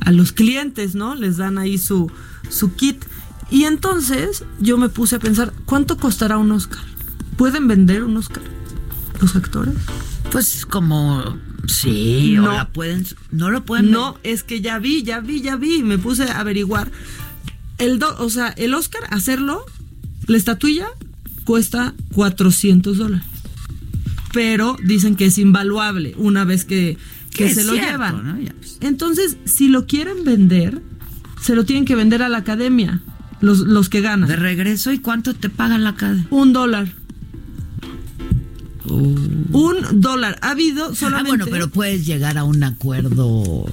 a los clientes, ¿no? Les dan ahí su su kit. Y entonces yo me puse a pensar, ¿cuánto costará un Oscar? ¿Pueden vender un Oscar los actores? Pues como sí, no la pueden, no lo pueden. No, es que ya vi, ya vi, ya vi, me puse a averiguar. El o sea, el Oscar hacerlo, la estatuilla cuesta 400 dólares. Pero dicen que es invaluable una vez que, se lo llevan. Pues. Entonces, si lo quieren vender, se lo tienen que vender a la academia, los, los que ganan. De regreso, ¿y cuánto te pagan la academia? Un dólar. Un dólar. Ha habido solamente. Ah, bueno, pero puedes llegar a un acuerdo.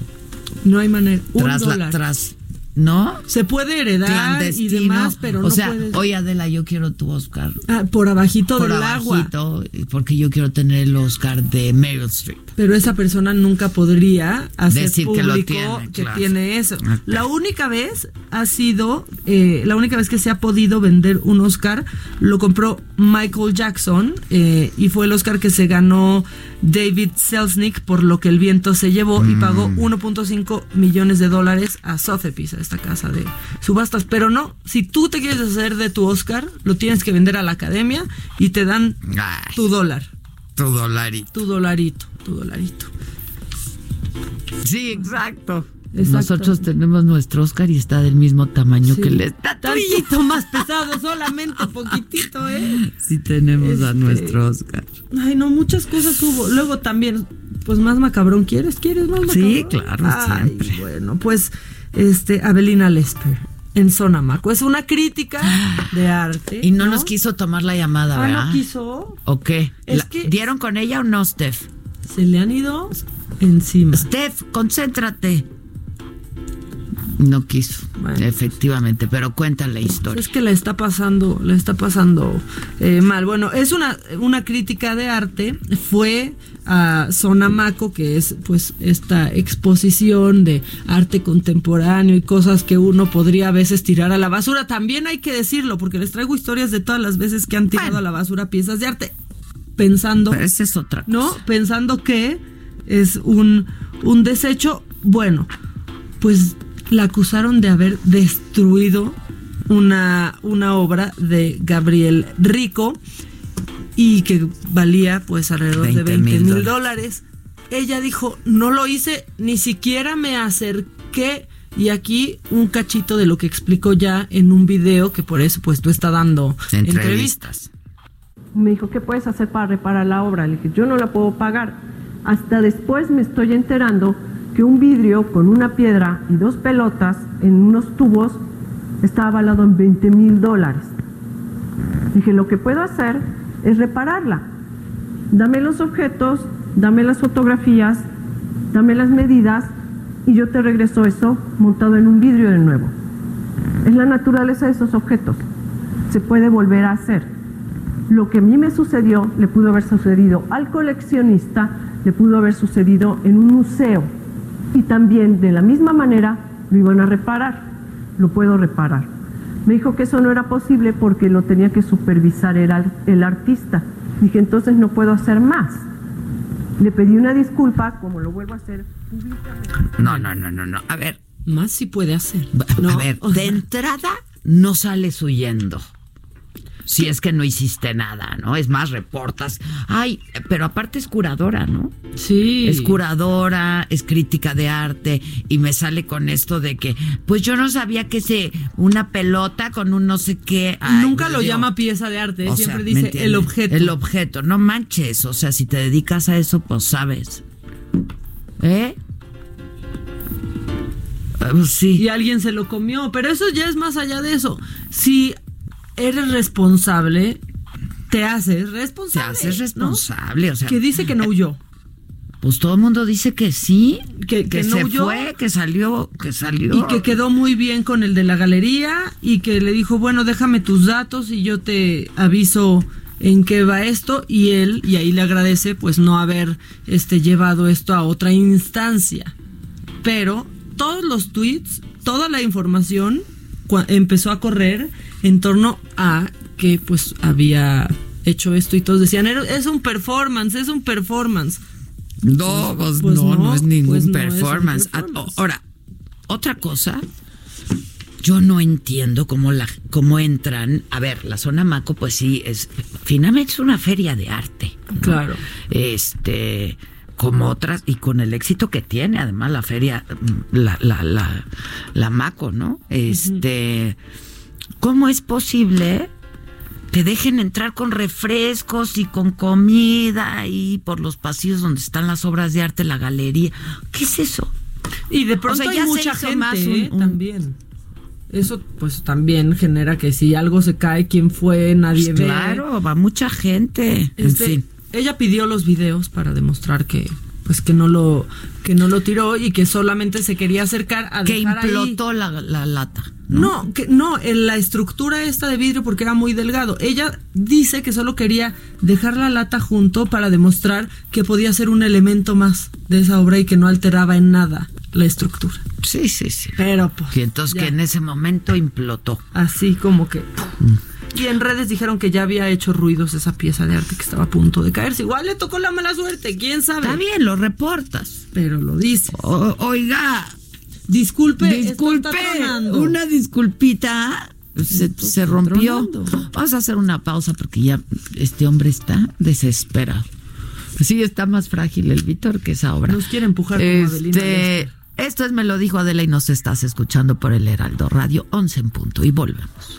No hay manera. Un tras dólar. La, tras ¿no? Se puede heredar y demás, pero no O sea, oye Adela, yo quiero tu Oscar. Ah, por abajito por del abajito, agua. Porque yo quiero tener el Oscar de Meryl Streep. Pero esa persona nunca podría hacer Decir público que, tiene, eso. La única vez ha sido, eh, la única vez que se ha podido vender un Oscar, lo compró Michael Jackson eh, y fue el Oscar que se ganó David Selznick por lo que el viento se llevó y pagó 1.5 mm. millones de dólares a Sotheby's, esta casa de subastas. Pero no, si tú te quieres hacer de tu Oscar, lo tienes que vender a la academia y te dan tu dólar. Tu dolarito. Tu dolarito, tu dolarito. Sí, exacto. Nosotros tenemos nuestro Oscar y está del mismo tamaño que el estatuillito más pesado, solamente poquitito, ¿eh? Sí tenemos a este, nuestro Oscar. Ay, no, muchas cosas hubo. Luego también, pues más macabrón, ¿quieres? ¿Quieres más macabrón? Sí, claro, siempre. Bueno, pues, este, Abelina Lesper en Sonamaco. Es una crítica <gasps> de arte. Y no, nos quiso tomar la llamada, ah, ¿verdad? ¿no quiso? ¿O qué? ¿Dieron con ella o no, Steph? Se le han ido encima. Steph, concéntrate. No quiso, efectivamente, pero cuenta la historia. Es que le está pasando, le está pasando eh, mal. Bueno, es una, una crítica de arte, fue a Sonamaco, que es pues esta exposición de arte contemporáneo y cosas que uno podría a veces tirar a la basura. También hay que decirlo, porque les traigo historias de todas las veces que han tirado a la basura piezas de arte, pensando... Pero esa es otra cosa. ¿No? Pensando que es un, un desecho, bueno, pues la acusaron de haber destruido una, una obra de Gabriel Rico y que valía pues alrededor de 20 mil dólares. Ella dijo, no lo hice, ni siquiera me acerqué. Y aquí un cachito de lo que explicó ya en un video que por eso pues tú está dando entrevistas. Me dijo, ¿qué puedes hacer para reparar la obra? Le dije, yo no la puedo pagar. Hasta después me estoy enterando que un vidrio con una piedra y dos pelotas en unos tubos estaba avalado en 20 mil dólares. Dije, lo que puedo hacer es repararla. Dame los objetos, dame las fotografías, dame las medidas y yo te regreso eso montado en un vidrio de nuevo. Es la naturaleza de esos objetos. Se puede volver a hacer. Lo que a mí me sucedió le pudo haber sucedido al coleccionista, le pudo haber sucedido en un museo y también de la misma manera lo iban a reparar, lo puedo reparar. Me dijo que eso no era posible porque lo tenía que supervisar el, el artista. Dije, entonces no puedo hacer más. Le pedí una disculpa, como lo vuelvo a hacer públicamente. No, no, no, no, no. A ver. Más sí puede hacer. a ver, de entrada no sales huyendo si es que no hiciste nada, ¿no? Es más, reportas. Ay, pero aparte es curadora, ¿no? Sí. Es curadora, es crítica de arte y me sale con esto de que, pues yo no sabía que se una pelota con un no sé qué. Nunca lo llama pieza de arte, siempre dice el objeto. El objeto, no manches, o sea, si te dedicas a eso, pues sabes. ¿Eh? Ah, pues sí. Y alguien se lo comió, pero eso ya es más allá de eso. Si eres responsable, te haces responsable. Te haces responsable, o sea. Que dice que no huyó. Pues todo el mundo dice que sí, que, que, no se huyó. fue, que salió, que salió. Y que quedó muy bien con el de la galería y que le dijo, bueno, déjame tus datos y yo te aviso en qué va esto y él y ahí le agradece pues no haber este llevado esto a otra instancia. Pero todos los tweets, toda la información empezó a correr en torno a que pues había hecho esto y todos decían, es un performance, es un performance. No, pues, Pues no, no, no es ningún pues no es un performance. performance. Ahora, otra cosa, yo no entiendo cómo la cómo entran. A ver, la zona Maco, pues sí, es finalmente es una feria de arte. Claro. Este como otras y con el éxito que tiene además la feria mm, la la la, la Maco, ¿no? Este ¿cómo es posible te dejen entrar con refrescos y con comida y por los pasillos donde están las obras de arte, la galería. ¿Qué es eso? Y de pronto O sea, hay ya mucha gente más un- ¿eh? un- también. Eso pues también genera que si algo se cae, quién fue, nadie Pues ve. claro, va mucha gente. En Este, fin. Ella pidió los videos para demostrar que pues que no lo que no lo tiró y que solamente se quería acercar a Que dejar ahí- implotó la, la lata. No, que no, en la estructura esta de vidrio porque era muy delgado. Ella dice que solo quería dejar la lata junto para demostrar que podía ser un elemento más de esa obra y que no alteraba en nada la estructura. Sí, sí, sí. Pero pues Y entonces ya. que en ese momento implotó. así como que y en redes dijeron que ya había hecho ruidos esa pieza de arte que estaba a punto de caerse. Igual le tocó la mala suerte, quién sabe. Está bien, lo reportas. Pero lo dice. O- oiga, Disculpe, disculpe, una disculpita. Se, se rompió. Vamos a hacer una pausa porque ya este hombre está desesperado. Sí, está más frágil el Víctor que esa obra. Nos quiere empujar Este, esto es Me lo dijo Adela y nos estás escuchando por el Heraldo Radio 11 en punto y volvemos.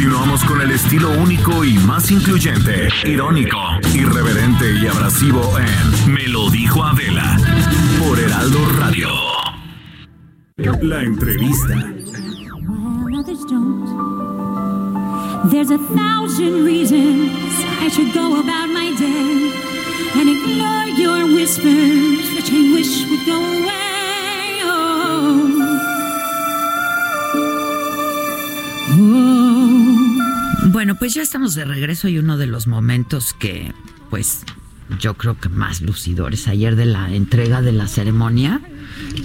Continuamos con el estilo único y más incluyente, irónico, irreverente y abrasivo en Me lo dijo Adela por Heraldo Radio. La entrevista. There's a thousand reasons I should go about my day and ignore your whispers, which I wish would go away. Oh. Bueno, pues ya estamos de regreso y uno de los momentos que, pues, yo creo que más lucidores ayer de la entrega de la ceremonia,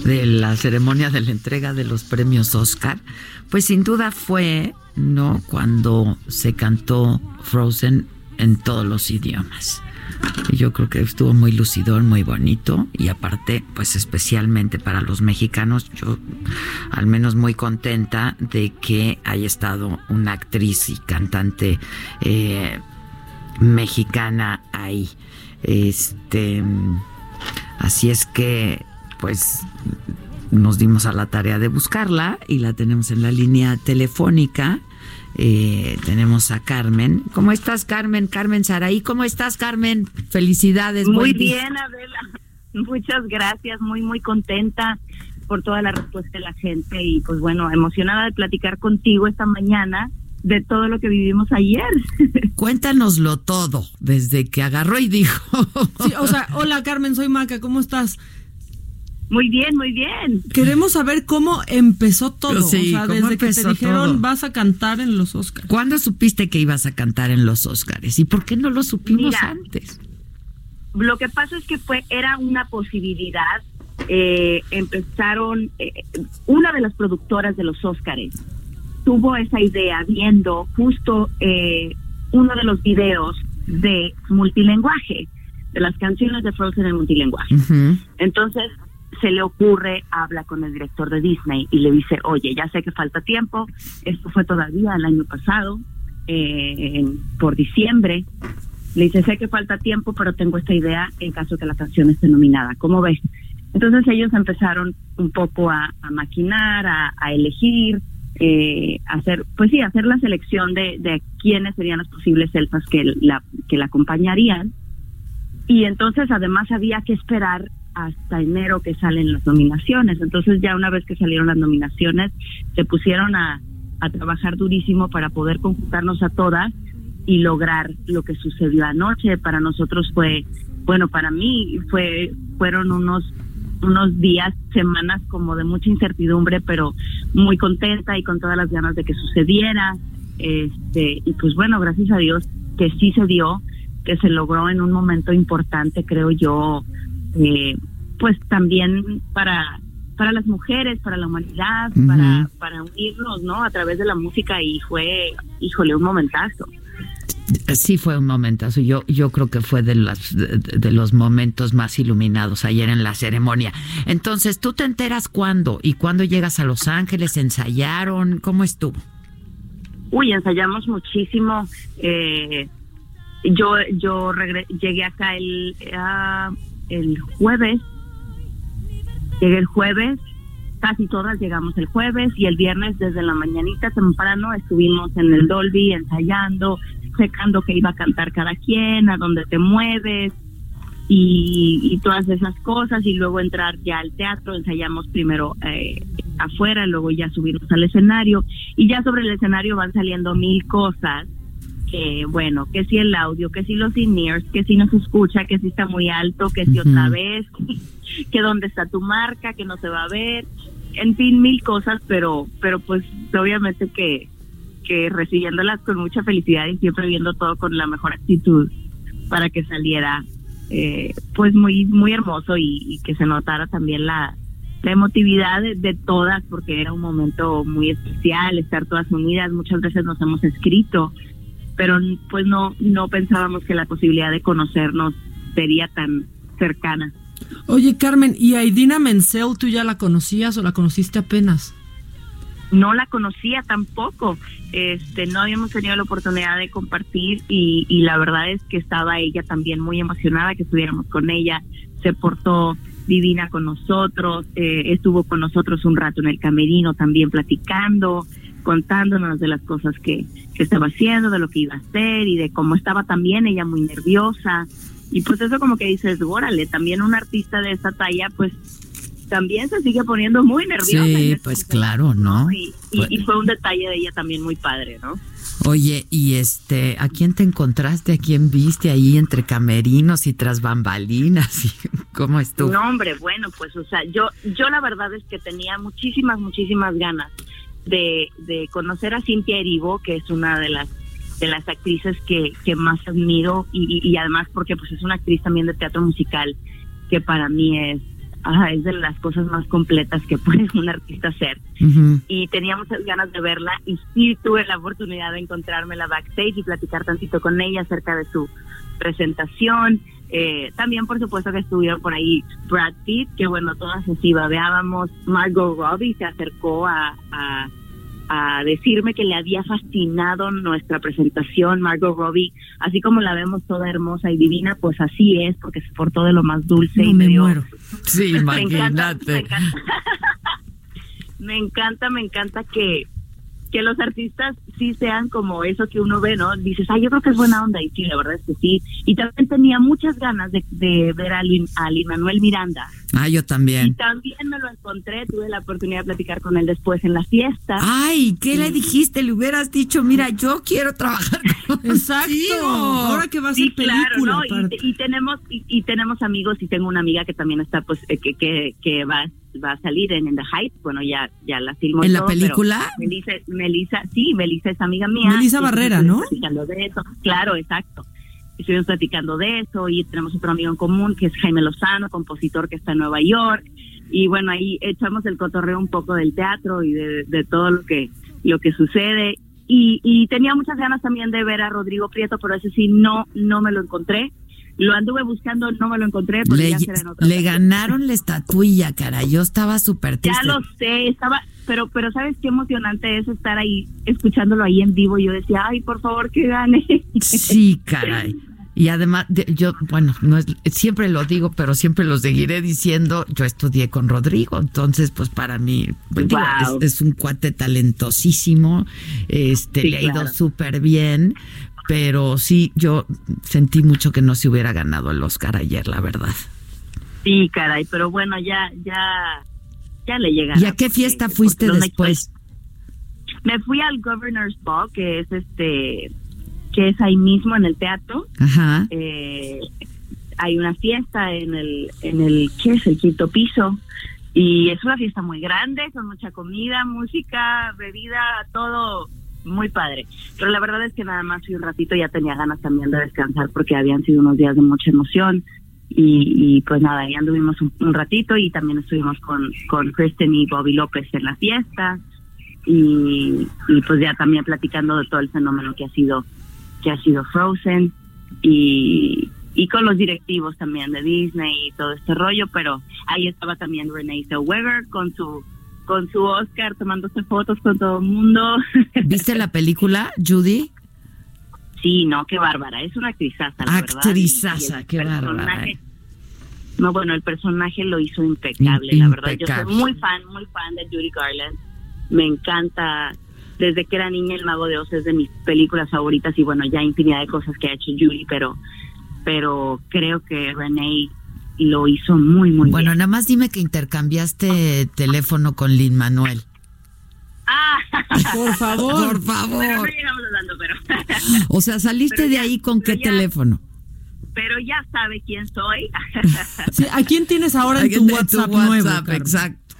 de la ceremonia de la entrega de los premios Oscar, pues sin duda fue, ¿no? Cuando se cantó Frozen en todos los idiomas. Yo creo que estuvo muy lucidor, muy bonito y aparte, pues especialmente para los mexicanos, yo al menos muy contenta de que haya estado una actriz y cantante eh, mexicana ahí. Este, así es que, pues nos dimos a la tarea de buscarla y la tenemos en la línea telefónica. Eh, tenemos a Carmen. ¿Cómo estás, Carmen? Carmen Saraí, ¿cómo estás, Carmen? Felicidades. Muy bien, Adela. <laughs> Muchas gracias, muy, muy contenta por toda la respuesta de la gente y pues bueno, emocionada de platicar contigo esta mañana de todo lo que vivimos ayer. <laughs> Cuéntanoslo todo, desde que agarró y dijo. Sí, o sea, hola Carmen, soy Maca, ¿cómo estás? Muy bien, muy bien. Queremos saber cómo empezó todo. Sí, o sea, ¿cómo desde que te dijeron todo? vas a cantar en los Oscars. ¿Cuándo supiste que ibas a cantar en los Óscares? ¿Y por qué no lo supimos Mira, antes? Lo que pasa es que fue era una posibilidad. Eh, empezaron eh, una de las productoras de los Óscares tuvo esa idea viendo justo eh, uno de los videos de multilenguaje de las canciones de Frozen en multilenguaje. Entonces se le ocurre, habla con el director de Disney y le dice, oye, ya sé que falta tiempo, esto fue todavía el año pasado, eh, por diciembre, Le dice, sé que falta tiempo, pero tengo esta idea en caso que la canción esté nominada. ¿Cómo ves? Entonces ellos empezaron un poco a, maquinar, a, elegir, eh, hacer, pues sí, hacer la selección de, de quiénes serían los posibles elfas que la, que la acompañarían. Y entonces además había que esperar hasta enero que salen las nominaciones. Entonces ya una vez que salieron las nominaciones, se pusieron a, a trabajar durísimo para poder conjuntarnos a todas y lograr lo que sucedió anoche. Para nosotros fue, bueno, para mí fue, fueron unos unos días, semanas como de mucha incertidumbre, pero muy contenta y con todas las ganas de que sucediera. Este, y pues bueno, gracias a Dios que sí se dio, que se logró en un momento importante, creo yo, eh, pues también para para las mujeres, para la humanidad, para, para unirnos, ¿no? A través de la música y fue, híjole, un momentazo. Sí fue un momentazo. Yo, yo creo que fue de los, de, los momentos más iluminados ayer en la ceremonia. Entonces, ¿tú te enteras cuándo? ¿Y cuándo llegas a Los Ángeles? ¿Ensayaron? ¿Cómo estuvo? Uy, ensayamos muchísimo. Eh, yo yo llegué acá el, ah, el jueves. Llegué el jueves casi todas llegamos el jueves y el viernes desde la mañanita temprano estuvimos en el Dolby ensayando, checando que iba a cantar cada quien, a dónde te mueves y, todas esas cosas y luego entrar ya al teatro, ensayamos primero eh, afuera, luego ya subirnos al escenario y ya sobre el escenario van saliendo mil cosas que bueno, que si el audio, que si los in que si no se escucha, que si está muy alto, que si otra vez, <laughs> que dónde está tu marca, que no se va a ver, en fin, mil cosas, pero pero pues obviamente que que recibiéndolas con mucha felicidad y siempre viendo todo con la mejor actitud para que saliera eh, pues muy muy hermoso y, que se notara también la, la emotividad de, todas porque era un momento muy especial estar todas unidas. Muchas veces nos hemos escrito pero pues no no pensábamos que la posibilidad de conocernos sería tan cercana. Oye Carmen y a Idina Menzel tú ya la conocías o la conociste apenas no la conocía tampoco, este, no habíamos tenido la oportunidad de compartir y, y la verdad es que estaba ella también muy emocionada que estuviéramos con ella, se portó divina con nosotros, eh, estuvo con nosotros un rato en el camerino también platicando, contándonos de las cosas que, que estaba haciendo, de lo que iba a hacer y de cómo estaba también ella muy nerviosa. Y pues eso como que dices, órale, también un artista de esa talla pues también se sigue poniendo muy nerviosa. Sí, pues claro, ¿no? Y, fue un detalle de ella también muy padre, ¿no? Oye, y este, ¿a quién te encontraste? ¿A quién viste ahí entre camerinos y tras bambalinas? <laughs> ¿Cómo estuvo? No, hombre, bueno, pues, o sea, yo, yo la verdad es que tenía muchísimas, muchísimas ganas de, de conocer a Cintia Erivo, que es una de las de las actrices que, que más admiro y, y además porque pues es una actriz también de teatro musical que para mí es es de las cosas más completas que <laughs> puede un artista hacer. Y tenía muchas ganas de verla y sí tuve la oportunidad de encontrarme la backstage y platicar tantito con ella acerca de su presentación. Eh, también, por supuesto, que estuvieron por ahí Brad Pitt, que bueno, todas así babeábamos. Margot Robbie se acercó a a decirme que le había fascinado nuestra presentación, Margot Robbie, así como la vemos toda hermosa y divina, pues así es, porque se portó de lo más dulce y me muero. Sí, <laughs> imagínate. <laughs> me encanta, me encanta que que los artistas sí sean como eso que uno ve, ¿no? Dices, ay, yo creo que es buena onda, y sí, la verdad es que sí. Y también tenía muchas ganas de, ver a, Manuel Miranda. Ah, yo también. Y también me lo encontré, tuve la oportunidad de platicar con él después en la fiesta. Ay, ¿qué le dijiste? Le hubieras dicho, mira, yo quiero trabajar con <laughs> Exacto. Ahora que va a ser película. Claro, y, tenemos y, tenemos amigos y tengo una amiga que también está, pues, eh, que, que, que va va a salir en, The Hype, bueno, ya, ya la filmó. ¿En la película? Melissa, Melissa, sí, Melissa es amiga mía. Melissa Barrera, ¿no? de eso, claro, exacto. Estuvimos platicando de eso y tenemos otro amigo en común que es Jaime Lozano, compositor que está en Nueva York. Y bueno, ahí echamos el cotorreo un poco del teatro y de, de todo lo que, lo que sucede. Y, y tenía muchas ganas también de ver a Rodrigo Prieto, pero ese sí no, no me lo encontré. Lo anduve buscando, no me lo encontré. Le, ya le ganaron la estatuilla, cara. Yo estaba súper triste. Ya lo sé, estaba, pero, pero sabes qué emocionante es estar ahí, escuchándolo ahí en vivo. Yo decía, ay, por favor, que gane. Sí, caray. Y además, de- yo, bueno, no es, siempre lo digo, pero siempre lo seguiré diciendo. Yo estudié con Rodrigo, entonces, pues para mí, pues, digo, Wow. es, es un cuate talentosísimo, este, Sí, le ha ido claro. súper bien, pero sí, yo sentí mucho que no se hubiera ganado el Oscar ayer, la verdad. Sí, caray, pero bueno, ya, ya, ya le llega. ¿Y a qué fiesta fuiste después? Me fui al Governor's Ball, que es este, que es ahí mismo en el teatro. Ajá. Eh, hay una fiesta en el, en el, ¿qué es? El quinto piso. Y es una fiesta muy grande, con mucha comida, música, bebida, todo muy padre. Pero la verdad es que nada más fui un ratito, ya tenía ganas también de descansar porque habían sido unos días de mucha emoción. Y, pues nada, ya anduvimos un, ratito y también estuvimos con, con Kristen y Bobby López en la fiesta. Y, pues ya también platicando de todo el fenómeno que ha sido que ha sido Frozen y, y con los directivos también de Disney y todo este rollo, pero ahí estaba también Renee Zellweger con su con su Oscar tomándose fotos con todo el mundo. <laughs> ¿Viste la película, Judy? Sí, no, qué bárbara, es una actrizaza, la verdad. Actrizaza, qué bárbara. No, bueno, el personaje lo hizo impecable, la verdad. Yo soy Impecable. muy fan, muy fan de Judy Garland. Me encanta. Desde que era niña, El Mago de Oz es de mis películas favoritas y bueno, ya infinidad de cosas que ha hecho Judy, pero, pero creo que Renee lo hizo muy, muy Bueno, bien. nada más dime que intercambiaste teléfono con Lin Manuel. Ah, Por favor. Por favor. Pero no llegamos hablando, pero, <laughs> O sea, saliste Pero de ya- ahí con qué ya- teléfono. pero ya sabe quién soy. <laughs> Sí, ¿A quién tienes ahora en tu WhatsApp, nuevo? Exacto.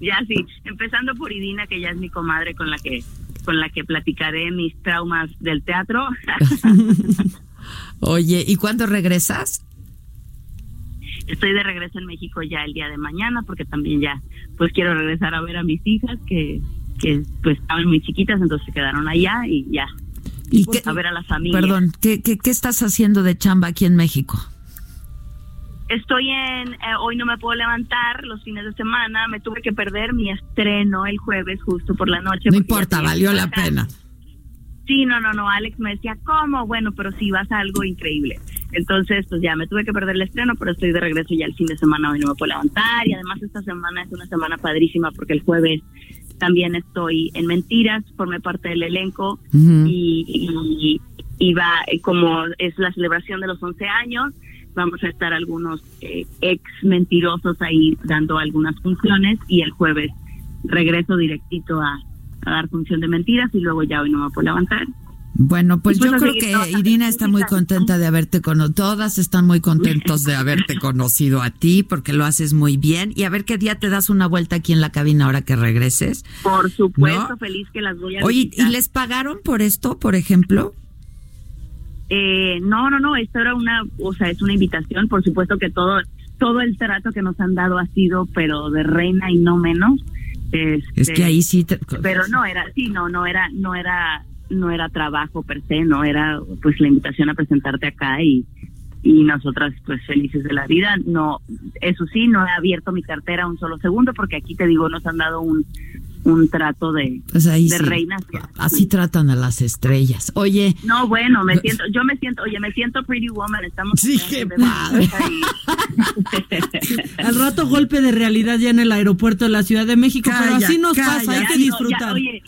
Ya sí, empezando por Idina, que ya es mi comadre con la que con la que platicaré mis traumas del teatro. <laughs> Oye, ¿y cuándo regresas? Estoy de regreso en México ya el día de mañana porque también ya pues quiero regresar a ver a mis hijas que que pues estaban muy chiquitas, entonces se quedaron allá y ya. ¿Y pues, qué- a ver a la familia. Perdón, ¿qué, qué, qué estás haciendo de chamba aquí en México? Estoy en, eh, hoy no me puedo levantar los fines de semana, me tuve que perder mi estreno el jueves justo por la noche. No importa, valió la pena. Sí, no, no, no, Alex me decía, ¿cómo? Bueno, pero sí vas a algo increíble. Entonces, pues ya me tuve que perder el estreno, pero estoy de regreso ya el fin de semana, hoy no me puedo levantar y además esta semana es una semana padrísima porque el jueves también estoy en Mentiras, formé parte del elenco y, y va, eh, como es la celebración de los 11 años, vamos a estar algunos eh, ex mentirosos ahí dando algunas funciones y el jueves regreso directito a, a dar función de mentiras y luego ya hoy no me puedo levantar. Bueno, pues pues yo creo que Irina está muy contenta de haberte conocido. Todas están muy contentos de haberte <laughs> conocido a ti porque lo haces muy bien. Y a ver qué día te das una vuelta aquí en la cabina ahora que regreses. Por supuesto, ¿No? feliz que las voy a Oye, ¿y les pagaron por esto, por ejemplo? Eh, no, no, no, esto era una, o sea, es una invitación, por supuesto que todo todo el trato que nos han dado ha sido, pero de reina y no menos. Es Este, que ahí sí. te- pero no era, sí, no, no era, no era, no era trabajo per se, no era, pues la invitación a presentarte acá y y nosotras pues felices de la vida. No, eso sí, no he abierto mi cartera un solo segundo porque aquí te digo nos han dado un un trato de, Pues ahí de sí. reinas. Así tratan a las estrellas. Oye, No, bueno, me siento, yo me siento, oye, me siento Pretty Woman, estamos Sí, qué padre. <laughs> Al rato golpe de realidad ya en el aeropuerto de la Ciudad de México, pero así nos calla. pasa, hay que no, disfrutar. ya, oye,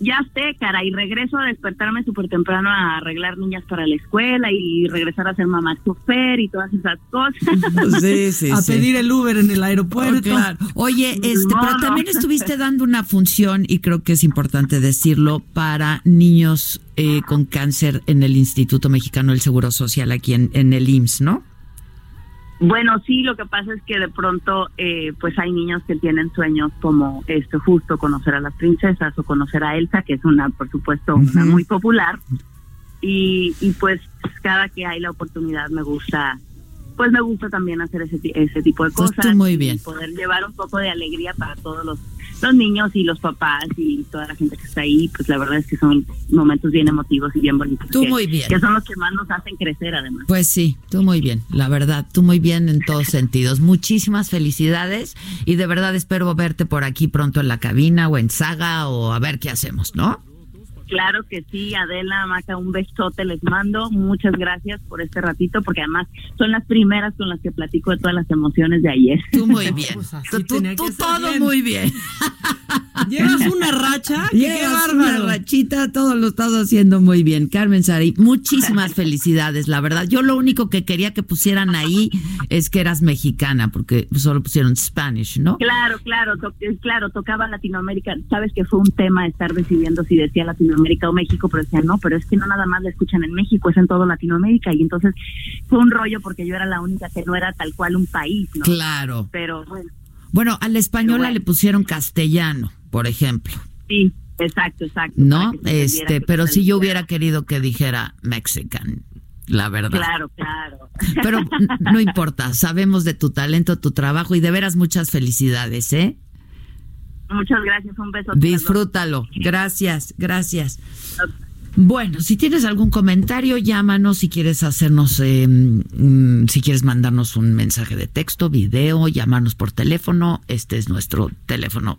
ya sé, cara, y regreso a despertarme súper temprano a arreglar niñas para la escuela y regresar a ser mamá chofer y todas esas cosas. sí, <laughs> sí, a sí. pedir el Uber en el aeropuerto. Oh, claro. Oye, este, No, pero no. también <laughs> estuviste dando una función, y creo que es importante decirlo, para niños eh, con cáncer en el Instituto Mexicano del Seguro Social aquí en, en el IMSS, ¿no? Bueno, sí, lo que pasa es que de pronto, eh, pues hay niños que tienen sueños como esto, justo conocer a las princesas o conocer a Elsa, que es una, por supuesto, una muy popular. Y, y pues cada que hay la oportunidad me gusta, pues me gusta también hacer ese, ese tipo de Pues cosas. muy y bien. poder llevar un poco de alegría para todos los, los niños y los papás y toda la gente que está ahí. Pues la verdad es que son momentos bien emotivos y bien bonitos. Tú que- muy bien. Que son los que más nos hacen crecer además. Pues sí, tú muy bien, la verdad, tú muy bien en todos <laughs> sentidos. Muchísimas felicidades y de verdad espero verte por aquí pronto en la cabina o en Saga o a ver qué hacemos, ¿no? Claro que sí, Adela, Maca, un besote les mando. Muchas gracias por este ratito, porque además son las primeras con las que platico de todas las emociones de ayer. Tú muy <laughs> bien. Pues tú, tú todo muy bien. <laughs> Llevas una racha. qué bárbaro. Una rachita, todo lo estás haciendo muy bien. Carmen Sari, muchísimas <laughs> felicidades, la verdad. Yo lo único que quería que pusieran ahí es que eras mexicana, porque solo pusieron Spanish, ¿no? Claro, claro, claro, tocaba Latinoamérica. Sabes que fue un tema estar decidiendo si decía Latinoamérica o México, pero decían, no, pero es que no nada más la escuchan en México, es en todo Latinoamérica. Y entonces fue un rollo porque yo era la única que no era tal cual un país, ¿no? Claro. Pero bueno. Bueno, a la española le pusieron castellano, por ejemplo. Sí, exacto, exacto. No, este, pero si yo hubiera querido que dijera Mexican, la verdad. Claro, claro. <laughs> Pero no importa, sabemos de tu talento, tu trabajo y de veras muchas felicidades, ¿eh? Muchas gracias, un beso. Disfrútalo. Gracias, gracias. Bueno, si tienes algún comentario, llámanos si quieres hacernos, eh, si quieres mandarnos un mensaje de texto, video, llamarnos por teléfono. Este es nuestro teléfono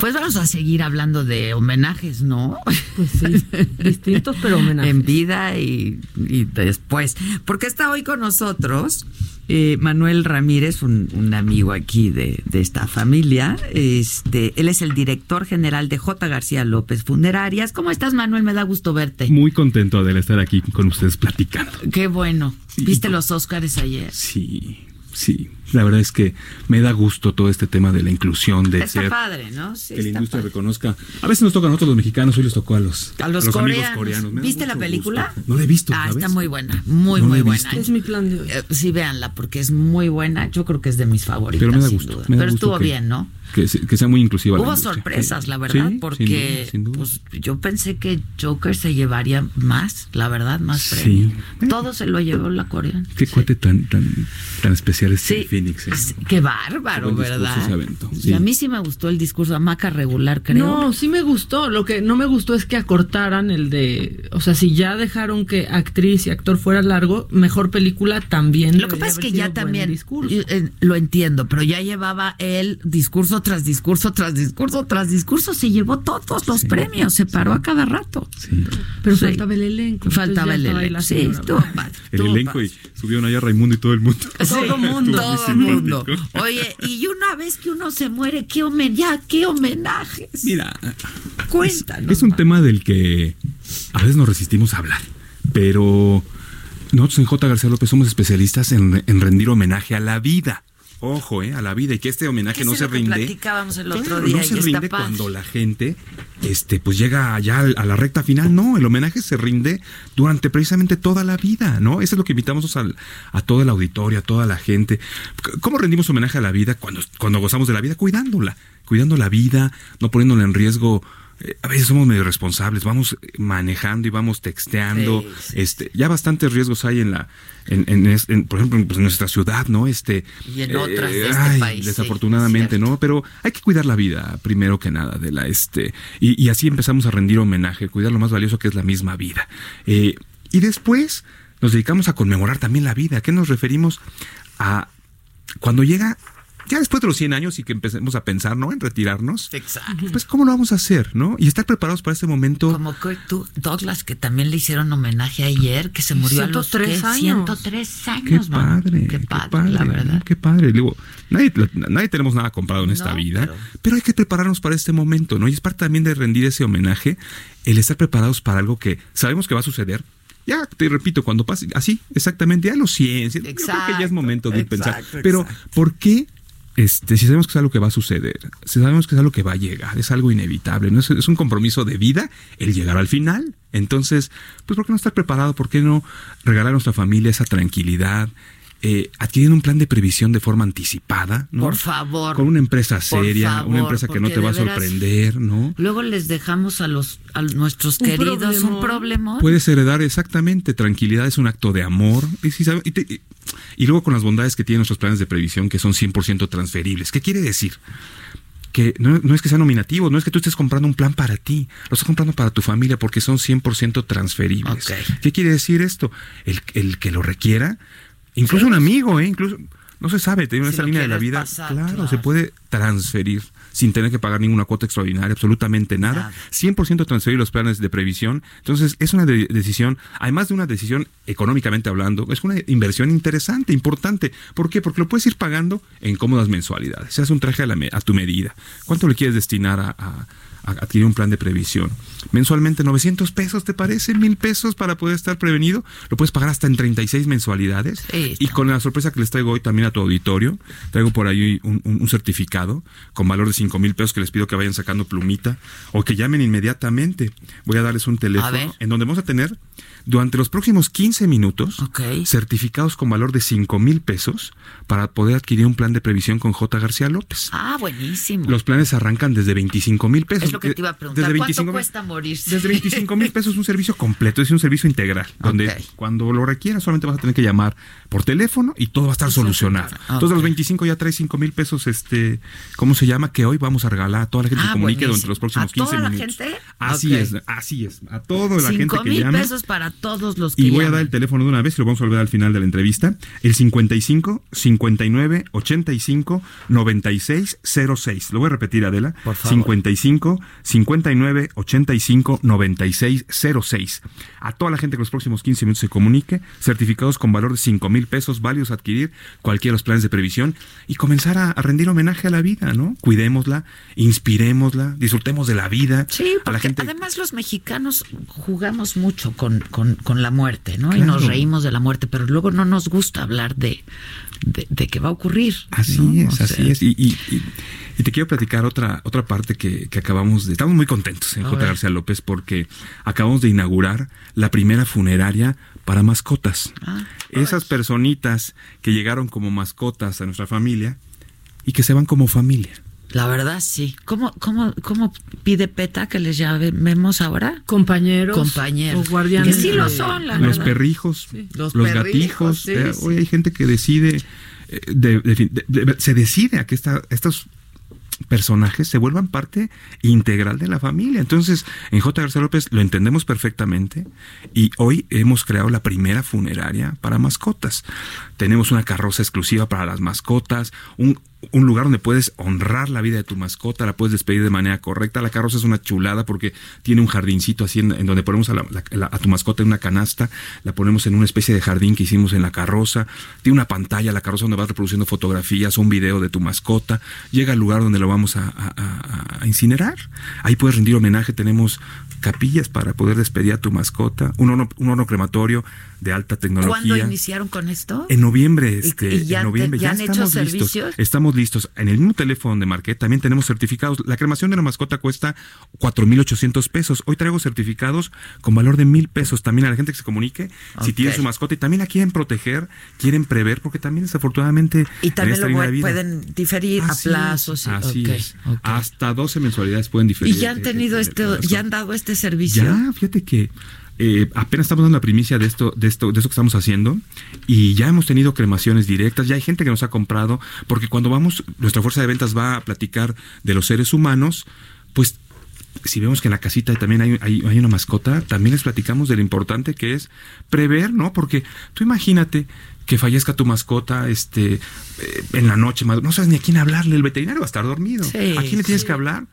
Pues vamos a seguir hablando de homenajes, ¿no? Pues sí, <laughs> distintos pero homenajes. En vida y, y después. Porque está hoy con nosotros eh, Manuel Ramírez, un, amigo aquí de, esta familia. Este, él es el director general de J. García López Funerarias. ¿Cómo estás, Manuel? Me da gusto verte. Muy contento de estar aquí con ustedes platicando. Qué bueno. ¿Viste los Óscares ayer? Sí, sí. La verdad es que me da gusto todo este tema de la inclusión, de está padre, ¿no? Sí, que la industria reconozca. A veces nos toca a nosotros los mexicanos, hoy les tocó a los, a los, coreanos. ¿Viste la película? No la he visto. Ah, está muy buena, muy, muy buena. Es mi plan de hoy. Eh, sí, véanla, porque es muy buena. Yo creo que es de mis favoritas. Pero me da gusto. Pero estuvo bien, ¿no? Que, sea muy inclusiva. Hubo sorpresas, la verdad, porque Pues, yo pensé que Joker se llevaría más, la verdad, más premio. Todo se lo llevó la coreana. Qué cuate tan, tan, tan especial es Phoenix. Qué bárbaro, ¿verdad? Y a mí sí me gustó el discurso, Amaca regular, creo. No, sí me gustó. Lo que no me gustó es que acortaran el de. O sea, si ya dejaron que actriz y actor fuera largo, mejor película también. Lo que pasa es que ya también. Eh, lo entiendo, pero ya llevaba el discurso tras discurso, tras discurso, tras discurso. Se llevó todos los premios, se paró a cada rato. Pero faltaba el elenco. Faltaba el elenco. Sí, El elenco y subieron allá Raimundo y todo el mundo. todo el mundo. Mundo. Oye, y una vez que uno se muere, ¿qué, ya, qué homenajes? Mira, cuéntanos. Es, un tema del que a veces nos resistimos a hablar, pero nosotros en J. García López somos especialistas en, en rendir homenaje a la vida. Ojo, eh, a la vida y que este homenaje no se rinde. Platicábamos el otro día no se rinde cuando la gente este pues llega allá a la recta final, no, el homenaje se rinde durante precisamente toda la vida, ¿no? Eso es lo que invitamos a, a toda la auditoria, a toda la gente. ¿Cómo rendimos homenaje a la vida cuando cuando gozamos de la vida cuidándola, cuidando la vida, no poniéndola en riesgo a veces somos medio responsables, vamos manejando y vamos texteando, este, ya bastantes riesgos hay en la, en, en, por ejemplo, pues, en nuestra ciudad, ¿no? Este, y en otras de este país, desafortunadamente, ¿no? Pero hay que cuidar la vida primero que nada, de la, este, y, y, así empezamos a rendir homenaje, cuidar lo más valioso que es la misma vida. Eh, y después nos dedicamos a conmemorar también la vida. ¿A qué nos referimos? A cuando llega ya después de los 100 años y que empecemos a pensar, ¿no? En retirarnos. Exacto. Pues, ¿cómo lo vamos a hacer, no? Y estar preparados para ese momento. Como tú, Douglas, que también le hicieron homenaje ayer, que se murió a los años. 103 años, qué padre, qué padre, la verdad. Qué padre. Digo, nadie, nadie tenemos nada comprado en esta vida, pero... hay que prepararnos para este momento, ¿no? Y es parte también de rendir ese homenaje, el estar preparados para algo que sabemos que va a suceder, ya te repito, cuando pase así, exactamente, ya lo ciencia, yo creo que ya es momento de pensar. Pero, ¿por qué este, si sabemos que es algo que va a suceder, si sabemos que es algo que va a llegar, es algo inevitable, ¿no? es, un compromiso de vida el llegar al final. Entonces, pues ¿por qué no estar preparado? ¿Por qué no regalar a nuestra familia esa tranquilidad, eh, adquiriendo un plan de previsión de forma anticipada, ¿no? Por favor. Con una empresa seria, favor, una empresa que no te va a sorprender, ¿no? Luego les dejamos a los a nuestros Un queridos un problema. Puedes heredar exactamente, tranquilidad es un acto de amor. Y, si sabe- y te- y- y luego con las bondades que tienen nuestros planes de previsión que son 100% transferibles. ¿Qué quiere decir? Que no, no es que sea nominativo, no es que tú estés comprando un plan para ti, lo estás comprando para tu familia porque son 100% transferibles. ¿Qué quiere decir esto? El, el que lo requiera, incluso un amigo, ¿eh? incluso no se sabe, tiene Si esa línea de la vida, pasar, claro, claro. se puede transferir sin tener que pagar ninguna cuota extraordinaria, absolutamente nada. 100% transferir los planes de previsión. Entonces, es una de- decisión, además de una decisión económicamente hablando, es una inversión interesante, importante. ¿Por qué? Porque lo puedes ir pagando en cómodas mensualidades. Se hace un traje a, la me- a tu medida. ¿Cuánto le quieres destinar a- a adquirir un plan de previsión? Mensualmente 900 pesos, ¿te parece? Mil pesos para poder estar prevenido. Lo puedes pagar hasta en 36 mensualidades. y con la sorpresa que les traigo hoy también a tu auditorio, traigo por ahí un, un- un certificado con valor de 5 mil pesos que les pido que vayan sacando plumita o que llamen inmediatamente. Voy a darles un teléfono en donde vamos a tener durante los próximos 15 minutos certificados con valor de 5 mil pesos para poder adquirir un plan de previsión con J. García López. Ah, buenísimo. Los planes arrancan desde 25 mil pesos. es lo que te iba a preguntar. Desde ¿Cuánto 25,000 cuesta morirse? desde 25 mil pesos un servicio completo, es un servicio integral, donde cuando lo requieras solamente vas a tener que llamar por teléfono y todo va a estar solucionado. Entonces a los 25 ya traes 5 mil pesos, este, ¿cómo se llama? Que hoy vamos a regalar a toda la gente que Ah, comunique buenísimo. durante los próximos ¿A 15 toda la gente? Así es, así es. A toda la gente Cinco que mil llame. pesos para todos los que Y voy a dar el teléfono de una vez y lo vamos a volver al final de la entrevista. El 55 59 85 96 06. Lo voy a repetir, Adela. Por favor. 55 59 85 96 06. A toda la gente que los próximos 15 minutos se comunique, certificados con valor de 5 mil pesos válidos a adquirir cualquiera de los planes de previsión y comenzar a, a rendir homenaje a la vida, ¿no? Cuidémosla, inspirémosla, disfrutemos de la vida. Sí, a la porque gente además los mexicanos jugamos mucho con, con, con la muerte, ¿no? Y nos reímos de la muerte, pero luego no nos gusta hablar de, de, de que va a ocurrir. Así ¿no? es, O así sea, es. Y, y- y- y te quiero platicar otra, otra parte que, que acabamos de... Estamos muy contentos en A J. García López porque acabamos de inaugurar la primera funeraria para mascotas. Ah, Esas personitas que llegaron como mascotas a nuestra familia y que se van como familia. La verdad, sí. ¿Cómo, cómo, cómo pide PETA que les llamemos ahora? Compañeros. Compañeros. O guardianes. Que sí lo son, la los verdad. perrijos, Los los, perrijos, gatijos. sí, eh, sí. Hoy hay gente que decide, eh, de- de- de- de- se decide a que esta, estos personajes se vuelvan parte integral de la familia. Entonces, en J. García López lo entendemos perfectamente y hoy hemos creado la primera funeraria para mascotas. Tenemos una carroza exclusiva para las mascotas, un, un lugar donde puedes honrar la vida de tu mascota, la puedes despedir de manera correcta. La carroza es una chulada porque tiene un jardincito así en, donde ponemos a, la- tu mascota en una canasta, la ponemos en una especie de jardín que hicimos en la carroza. Tiene una pantalla, la carroza donde vas reproduciendo fotografías o un video de tu mascota. Llega al lugar donde lo vamos a- a incinerar. Ahí puedes rendir homenaje. Tenemos capillas para poder despedir a tu mascota, un horno, un horno crematorio de alta ¿Cuándo tecnología. iniciaron con esto? En noviembre, ¿Y- este, y ya en noviembre te- ya han hecho estamos listos. servicios? Estamos listos. En el mismo teléfono donde marqué también tenemos certificados. La cremación de una mascota cuesta 4.800 pesos. Hoy traigo certificados con valor de mil pesos también a la gente que se comunique si tiene su mascota y también la quieren proteger, quieren prever, porque también desafortunadamente Y también lo de pueden, diferir Así a plazos. así ok, es. Hasta 12 mensualidades pueden diferir. ¿Y ya han de- tenido de- este, de- de- ya han dado este servicio? ya, fíjate que eh, apenas estamos dando la primicia de esto, de esto, de esto que estamos haciendo, y ya hemos tenido cremaciones directas, ya hay gente que nos ha comprado, porque cuando vamos, nuestra fuerza de ventas va a platicar de los seres humanos, pues si vemos que en la casita también hay, hay, hay una mascota, también les platicamos de lo importante que es prever, ¿no? Porque tú imagínate que fallezca tu mascota este eh, en la noche, no sabes ni a quién hablarle, el veterinario va a estar dormido. Sí, ¿A quién le tienes sí. que hablar?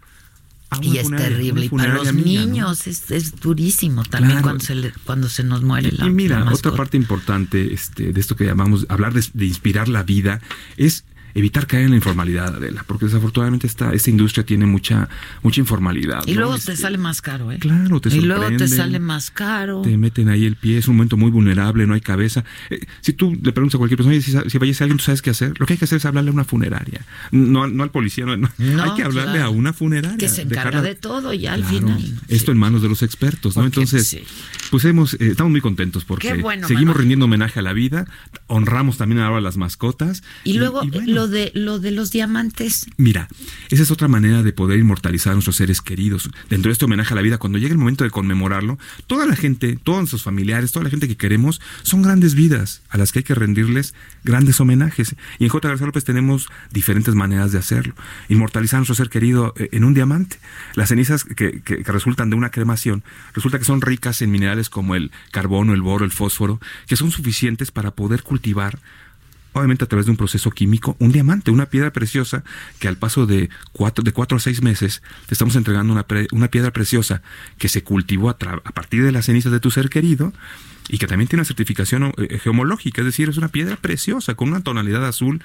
A una Y es terrible. Y para los amiga, ¿no? niños es, es durísimo también Claro. cuando, se le- cuando se nos muere la, Y mira, la otra parte importante este, de esto que llamamos hablar de, de inspirar la vida es evitar caer en la informalidad, Adela, porque desafortunadamente esta, esta industria tiene mucha, mucha informalidad. Y ¿no? luego Este, te sale más caro, ¿eh? Claro, te Y luego te sale más caro. Te meten ahí el pie, es un momento muy vulnerable, no hay cabeza. Eh, si tú le preguntas a cualquier persona, si, si fallece alguien, ¿tú sabes qué hacer? Lo que hay que hacer es hablarle a una funeraria. No, no al policía, no, hay que hablarle claro. a una funeraria. Que se encarga dejarla- de todo ya al Claro, final. Esto en manos de los expertos, ¿no? Porque, Entonces, sí. pues hemos, eh, estamos muy contentos porque bueno, seguimos Manuel. rindiendo homenaje a la vida, honramos también ahora a las mascotas. Y luego y bueno. lo de lo de los diamantes. Mira, esa es otra manera de poder inmortalizar a nuestros seres queridos. Dentro de este homenaje a la vida, cuando llegue el momento de conmemorarlo, toda la gente, todos nuestros familiares, toda la gente que queremos, son grandes vidas a las que hay que rendirles grandes homenajes. Y en J. García López tenemos diferentes maneras de hacerlo. Inmortalizar a nuestro ser querido eh, en un diamante. Las cenizas que, que- que resultan de una cremación, resulta que son ricas en minerales como el carbono, el boro, el fósforo, que son suficientes para poder cultivar obviamente a través de un proceso químico, un diamante, una piedra preciosa que al paso de cuatro, de cuatro a seis meses te estamos entregando una, una piedra preciosa que se cultivó a, a partir de las cenizas de tu ser querido y que también tiene una certificación eh, geomológica, es decir, es una piedra preciosa con una tonalidad azul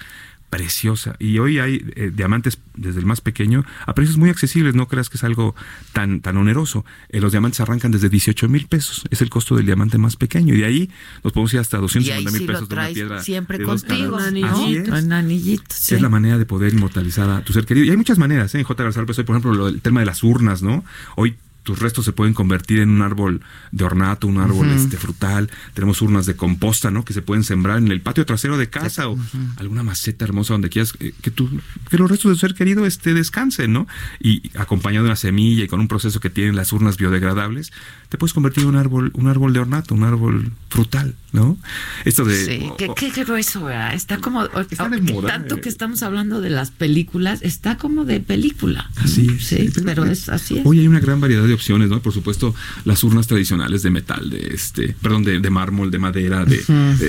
preciosa. Y hoy hay eh, diamantes desde el más pequeño a precios muy accesibles, no creas que es algo tan, tan oneroso. Eh, los diamantes arrancan desde 18 mil pesos, es el costo del diamante más pequeño. Y de ahí nos podemos ir hasta Y ahí 250 mil sí pesos de una piedra. siempre de contigo. Así es. En anillito, sí. Es la manera de poder inmortalizar a tu ser querido. Y hay muchas maneras, ¿eh? En J. García López, hoy, por ejemplo, lo del tema de las urnas, ¿no? Hoy tus restos se pueden convertir en un árbol de ornato, un árbol este, frutal. Tenemos urnas de composta, ¿no? Que se pueden sembrar en el patio trasero de casa o alguna maceta hermosa donde quieras eh, que, tu, que los restos de tu ser querido este, descansen, ¿no? Y acompañado de una semilla y con un proceso que tienen las urnas biodegradables, te puedes convertir en un árbol, un árbol de ornato, un árbol frutal, ¿no? Esto de... Sí, o- qué, o- qué grueso, ¿verdad? Está como. Está de que moda, tanto eh. que estamos hablando de las películas, está como de película. Así es. Sí, pero es así es. Hoy hay una gran variedad de opciones, ¿no? Por supuesto, las urnas tradicionales de metal, de este, perdón, de, de mármol, de madera, de,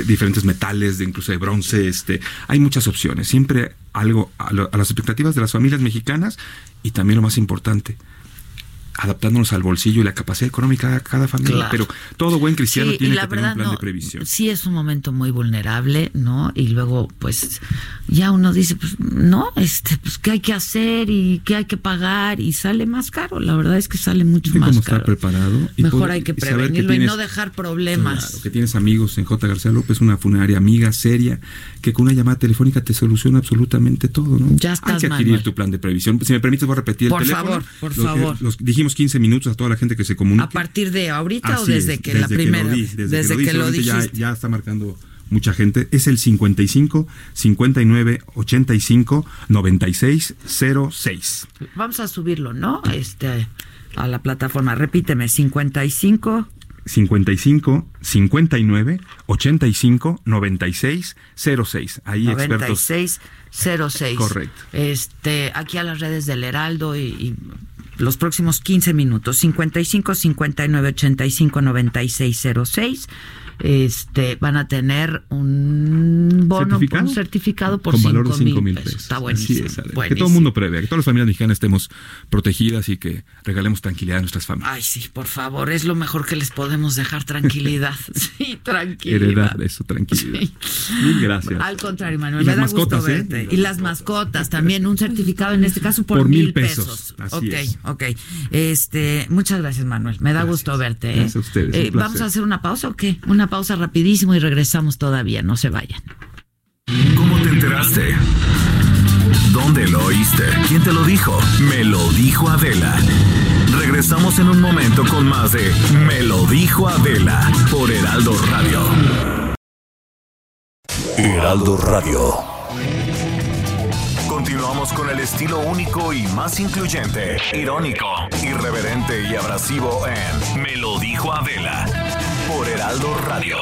diferentes metales, de incluso de bronce, este, hay muchas opciones. Siempre algo a, lo- a las expectativas de las familias mexicanas y también lo más importante, adaptándonos al bolsillo y la capacidad económica de cada familia. Claro. Pero todo buen cristiano Sí, tiene la que tener un plan no, de previsión. sí es un momento muy vulnerable, ¿no? Y luego, pues, ya uno dice, pues, no, este, pues, ¿qué hay que hacer y qué hay que pagar? Y sale más caro, la verdad es que sale mucho Hay más como estar caro. preparado. y Mejor poder- hay que prevenirlo y no dejar problemas. Claro, que tienes amigos en J. García López, una funeraria amiga, seria, que con una llamada telefónica te soluciona absolutamente todo, ¿no? Ya estás, Hay que adquirir Manuel. tu plan de previsión. Si me permites, voy a repetir Por el teléfono. favor, por favor. Dijimos 15 minutos a toda la gente que se comunica. ¿A partir de ahorita o Así desde es, que la desde primera? lo di, desde, desde que lo, di, que lo seguramente ya, ya está marcando mucha gente. Es el 55 59 85 96 06. Vamos a subirlo, ¿no? Este, a la plataforma. Repíteme, 55. 55 59 85 96 06. Ahí expertos. 9606. Correcto. Este, aquí a las redes del Heraldo y, y los próximos 15 minutos. 55 59 85 96 06. Este, van a tener un bono, ¿Certificado? un certificado por con valor de 5 5 mil pesos. pesos. Está buenísimo. es. Que todo el mundo prevé, que todas las familias mexicanas estemos protegidas y que regalemos tranquilidad a nuestras familias. Ay, sí, por favor, es lo mejor que les podemos dejar tranquilidad. <laughs> sí, tranquilidad. Heredar eso, tranquilidad. Mil gracias. Al contrario, Manuel, Y me da gusto ¿eh? verte. Y las mascotas también, un certificado en este caso por, Por mil pesos. pesos, así ok, es. ok. Este, muchas gracias, Manuel. Me da gusto verte. ¿eh? Gracias a ustedes, Eh. Vamos a hacer una pausa o qué? Una pausa rapidísimo y regresamos todavía. No se vayan. ¿Cómo te enteraste? ¿Dónde lo oíste? ¿Quién te lo dijo? Me lo dijo Adela. Regresamos en un momento con más de Me lo dijo Adela por Heraldo Radio. Heraldo Radio. Continuamos con el estilo único y más incluyente, irónico, irreverente y abrasivo en Me lo dijo Adela por Heraldo Radio.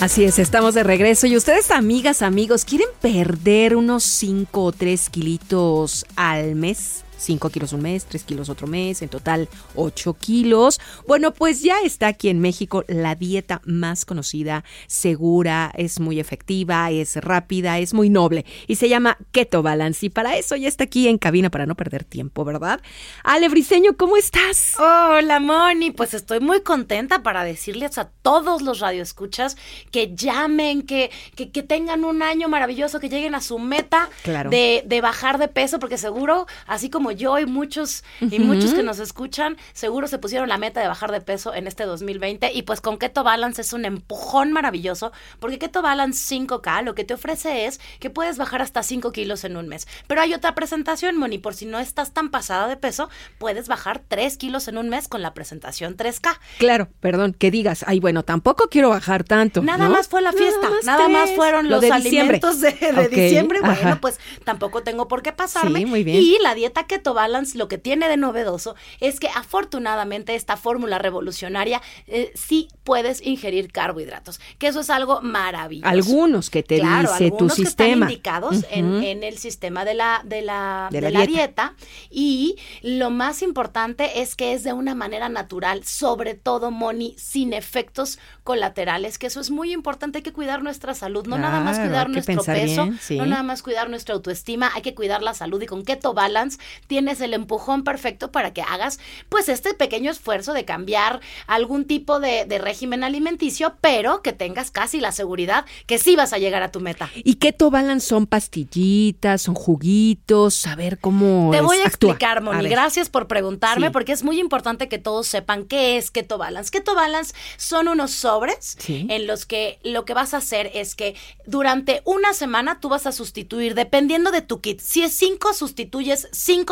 Así es, estamos de regreso. Y ustedes, amigas, amigos, ¿quieren perder unos 5 o 3 kilitos al mes? 5 kilos un mes, 3 kilos otro mes, en total 8 kilos. Bueno, pues ya está aquí en México la dieta más conocida, segura, es muy efectiva, es rápida, es muy noble y se llama Keto Balance. Y para eso ya está aquí en cabina para no perder tiempo, ¿verdad? Ale Briseño, ¿cómo estás? Hola, Moni. Pues estoy muy contenta para decirles a todos los radioescuchas que llamen, que, que, que tengan un año maravilloso, que lleguen a su meta Claro. de, de bajar de peso, porque seguro, así como yo y muchos, y Ujú. muchos que nos escuchan, seguro se pusieron la meta de bajar de peso en este 2020. Y pues con Keto Balance es un empujón maravilloso, porque Keto Balance 5K lo que te ofrece es que puedes bajar hasta 5 kilos en un mes. Pero hay otra presentación, Moni, por si no estás tan pasada de peso, puedes bajar 3 kilos en un mes con la presentación 3K. Claro, perdón, que digas, ay, bueno, tampoco quiero bajar tanto. Nada ¿no? más fue la fiesta, nada más, tres. fueron Lo los de diciembre. alimentos de, de Ok, diciembre. Bueno, ajá. pues tampoco tengo por qué pasarme. Sí, muy bien. Y la dieta Keto Balance lo que tiene de novedoso es que afortunadamente esta fórmula revolucionaria eh, sí puedes ingerir carbohidratos, que eso es algo maravilloso. Algunos que te Claro, dice tu algunos que están sistema. indicados en, el sistema de la, de la, De de la la dieta. dieta. Y lo más importante es que es de una manera natural, sobre todo, Moni, sin efectos colaterales, que eso es muy importante. Hay que cuidar nuestra salud, no nada más cuidar que nuestro peso, bien, sí. no nada más cuidar nuestra autoestima, hay que cuidar la salud. Y con Keto Balance tienes el empujón perfecto para que hagas, pues, este pequeño esfuerzo de cambiar algún tipo de, de régimen alimenticio, pero que tengas casi la seguridad que sí vas a llegar a tu meta. ¿Y keto balance son pastillitas, son juguitos? Saber cómo Te es- voy a actúa. explicar, A Moni. ver. Gracias por preguntarme, Sí. porque es muy importante que todos sepan qué es Keto Balance. Keto Balance son unos sobres Sí. en los que lo que vas a hacer es que durante una semana tú vas a sustituir, dependiendo de tu kit, si es cinco, sustituyes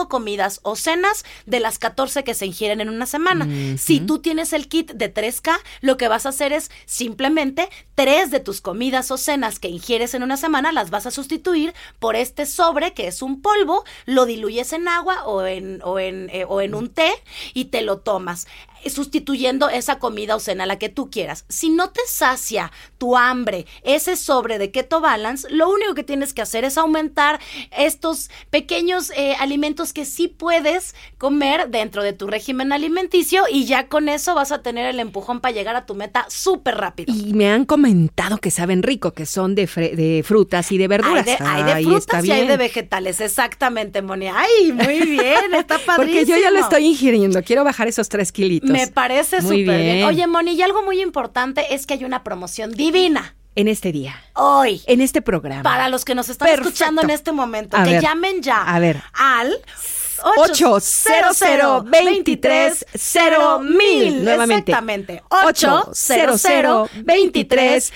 cinco comidas o cenas de las 14 que se ingieren en una semana. Si tú tienes el kit de 3K, lo que vas a hacer es simplemente tres de tus comidas o cenas que ingieres en una semana las vas a sustituir por este sobre que es un polvo, lo diluyes en agua o en, o en, eh, o en un té y te lo tomas sustituyendo esa comida o cena la que tú quieras. Si no te sacia tu hambre, ese sobre de Keto Balance, lo único que tienes que hacer es aumentar estos pequeños eh, alimentos que sí puedes comer dentro de tu régimen alimenticio y ya con eso vas a tener el empujón para llegar a tu meta súper rápido. Y me han comentado que saben rico, que son de, de frutas y de verduras. Hay de, hay de frutas y hay de vegetales, exactamente, Moni. Ay, muy bien, está padrísimo. <laughs> Porque yo ya lo estoy ingiriendo. Quiero bajar esos tres kilitos. Me parece súper bien. bien. Oye, Moni, y algo muy importante es que hay una promoción divina En este día. hoy. En este programa. Para los que nos están Perfecto. escuchando en este momento, A que ver, llamen ya a ver. al 800 23 mil. Nuevamente. Exactamente. 800 23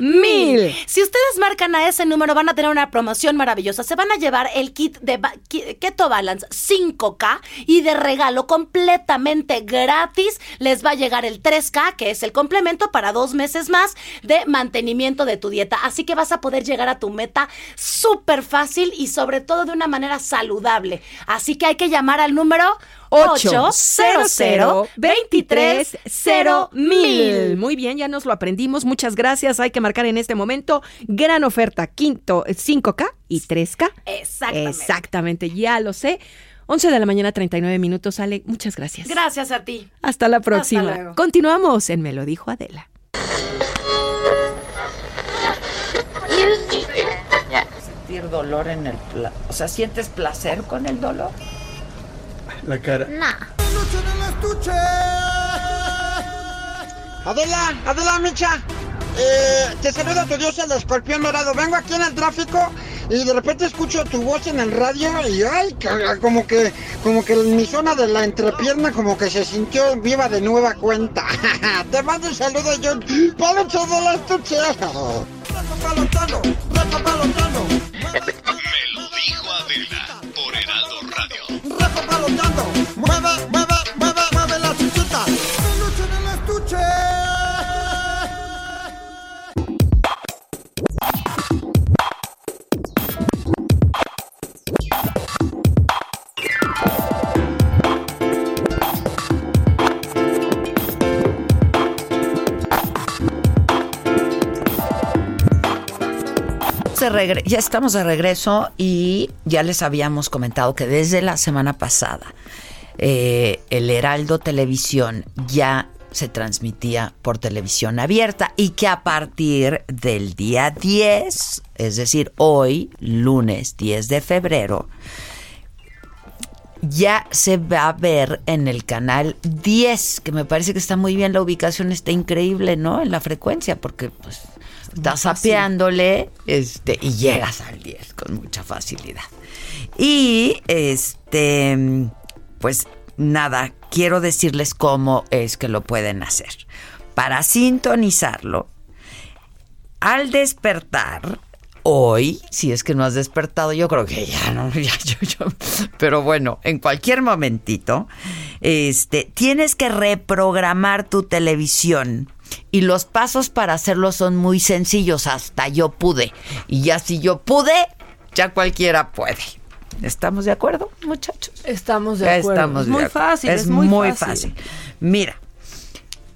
mil. Si ustedes marcan a ese número, van a tener una promoción maravillosa. Se van a llevar el kit de ba- Keto Balance 5K y de regalo completamente gratis les va a llegar el 3K, que es el complemento para dos meses más de mantenimiento de tu dieta. Así que vas a poder llegar a tu meta súper fácil y sobre todo de una manera saludable. Así que hay que llamar al número 800 23 mil. Muy bien, ya nos lo aprendimos. Muchas gracias. Hay que marcar en este momento gran oferta quinto, eh, 5K y 3K. Exactamente. Exactamente, ya lo sé. 11 de la mañana, 39 minutos. Ale, muchas gracias. Gracias a ti. Hasta la próxima. luego. Continuamos en Me lo dijo Adela. Sentir dolor en el... pla- O sea, ¿sientes placer con el dolor? La cara. Adela, Adela Micha, eh, te saluda tu dios el escorpión dorado. Vengo aquí en el tráfico y de repente escucho tu voz en el radio y ay, como que, como que en mi zona de la entrepierna como que se sintió viva de nueva cuenta. <laughs> te mando un saludo yo, Palocho de la estuche. damn it. Ya estamos de regreso y ya les habíamos comentado que desde la semana pasada eh, el Heraldo Televisión ya se transmitía por televisión abierta y que a partir del día 10, es decir, hoy, lunes 10 de febrero, ya se va a ver en el canal 10, que me parece que está muy bien, la ubicación está increíble, ¿no? En la frecuencia, porque pues estás sapeándole este, y llegas al 10 con mucha facilidad. Y este, pues nada, quiero decirles cómo es que lo pueden hacer. Para sintonizarlo, al despertar, hoy, si es que no has despertado, yo creo que ya no, <laughs> ya, yo, yo, pero bueno, en cualquier momentito, este, tienes que reprogramar tu televisión. Y los pasos para hacerlo son muy sencillos, hasta yo pude. Y ya si yo pude, ya cualquiera puede. ¿Estamos de acuerdo, muchachos? Estamos de acuerdo. estamos es de muy acuerdo. fácil, Es, es, muy, muy fácil. fácil. Mira,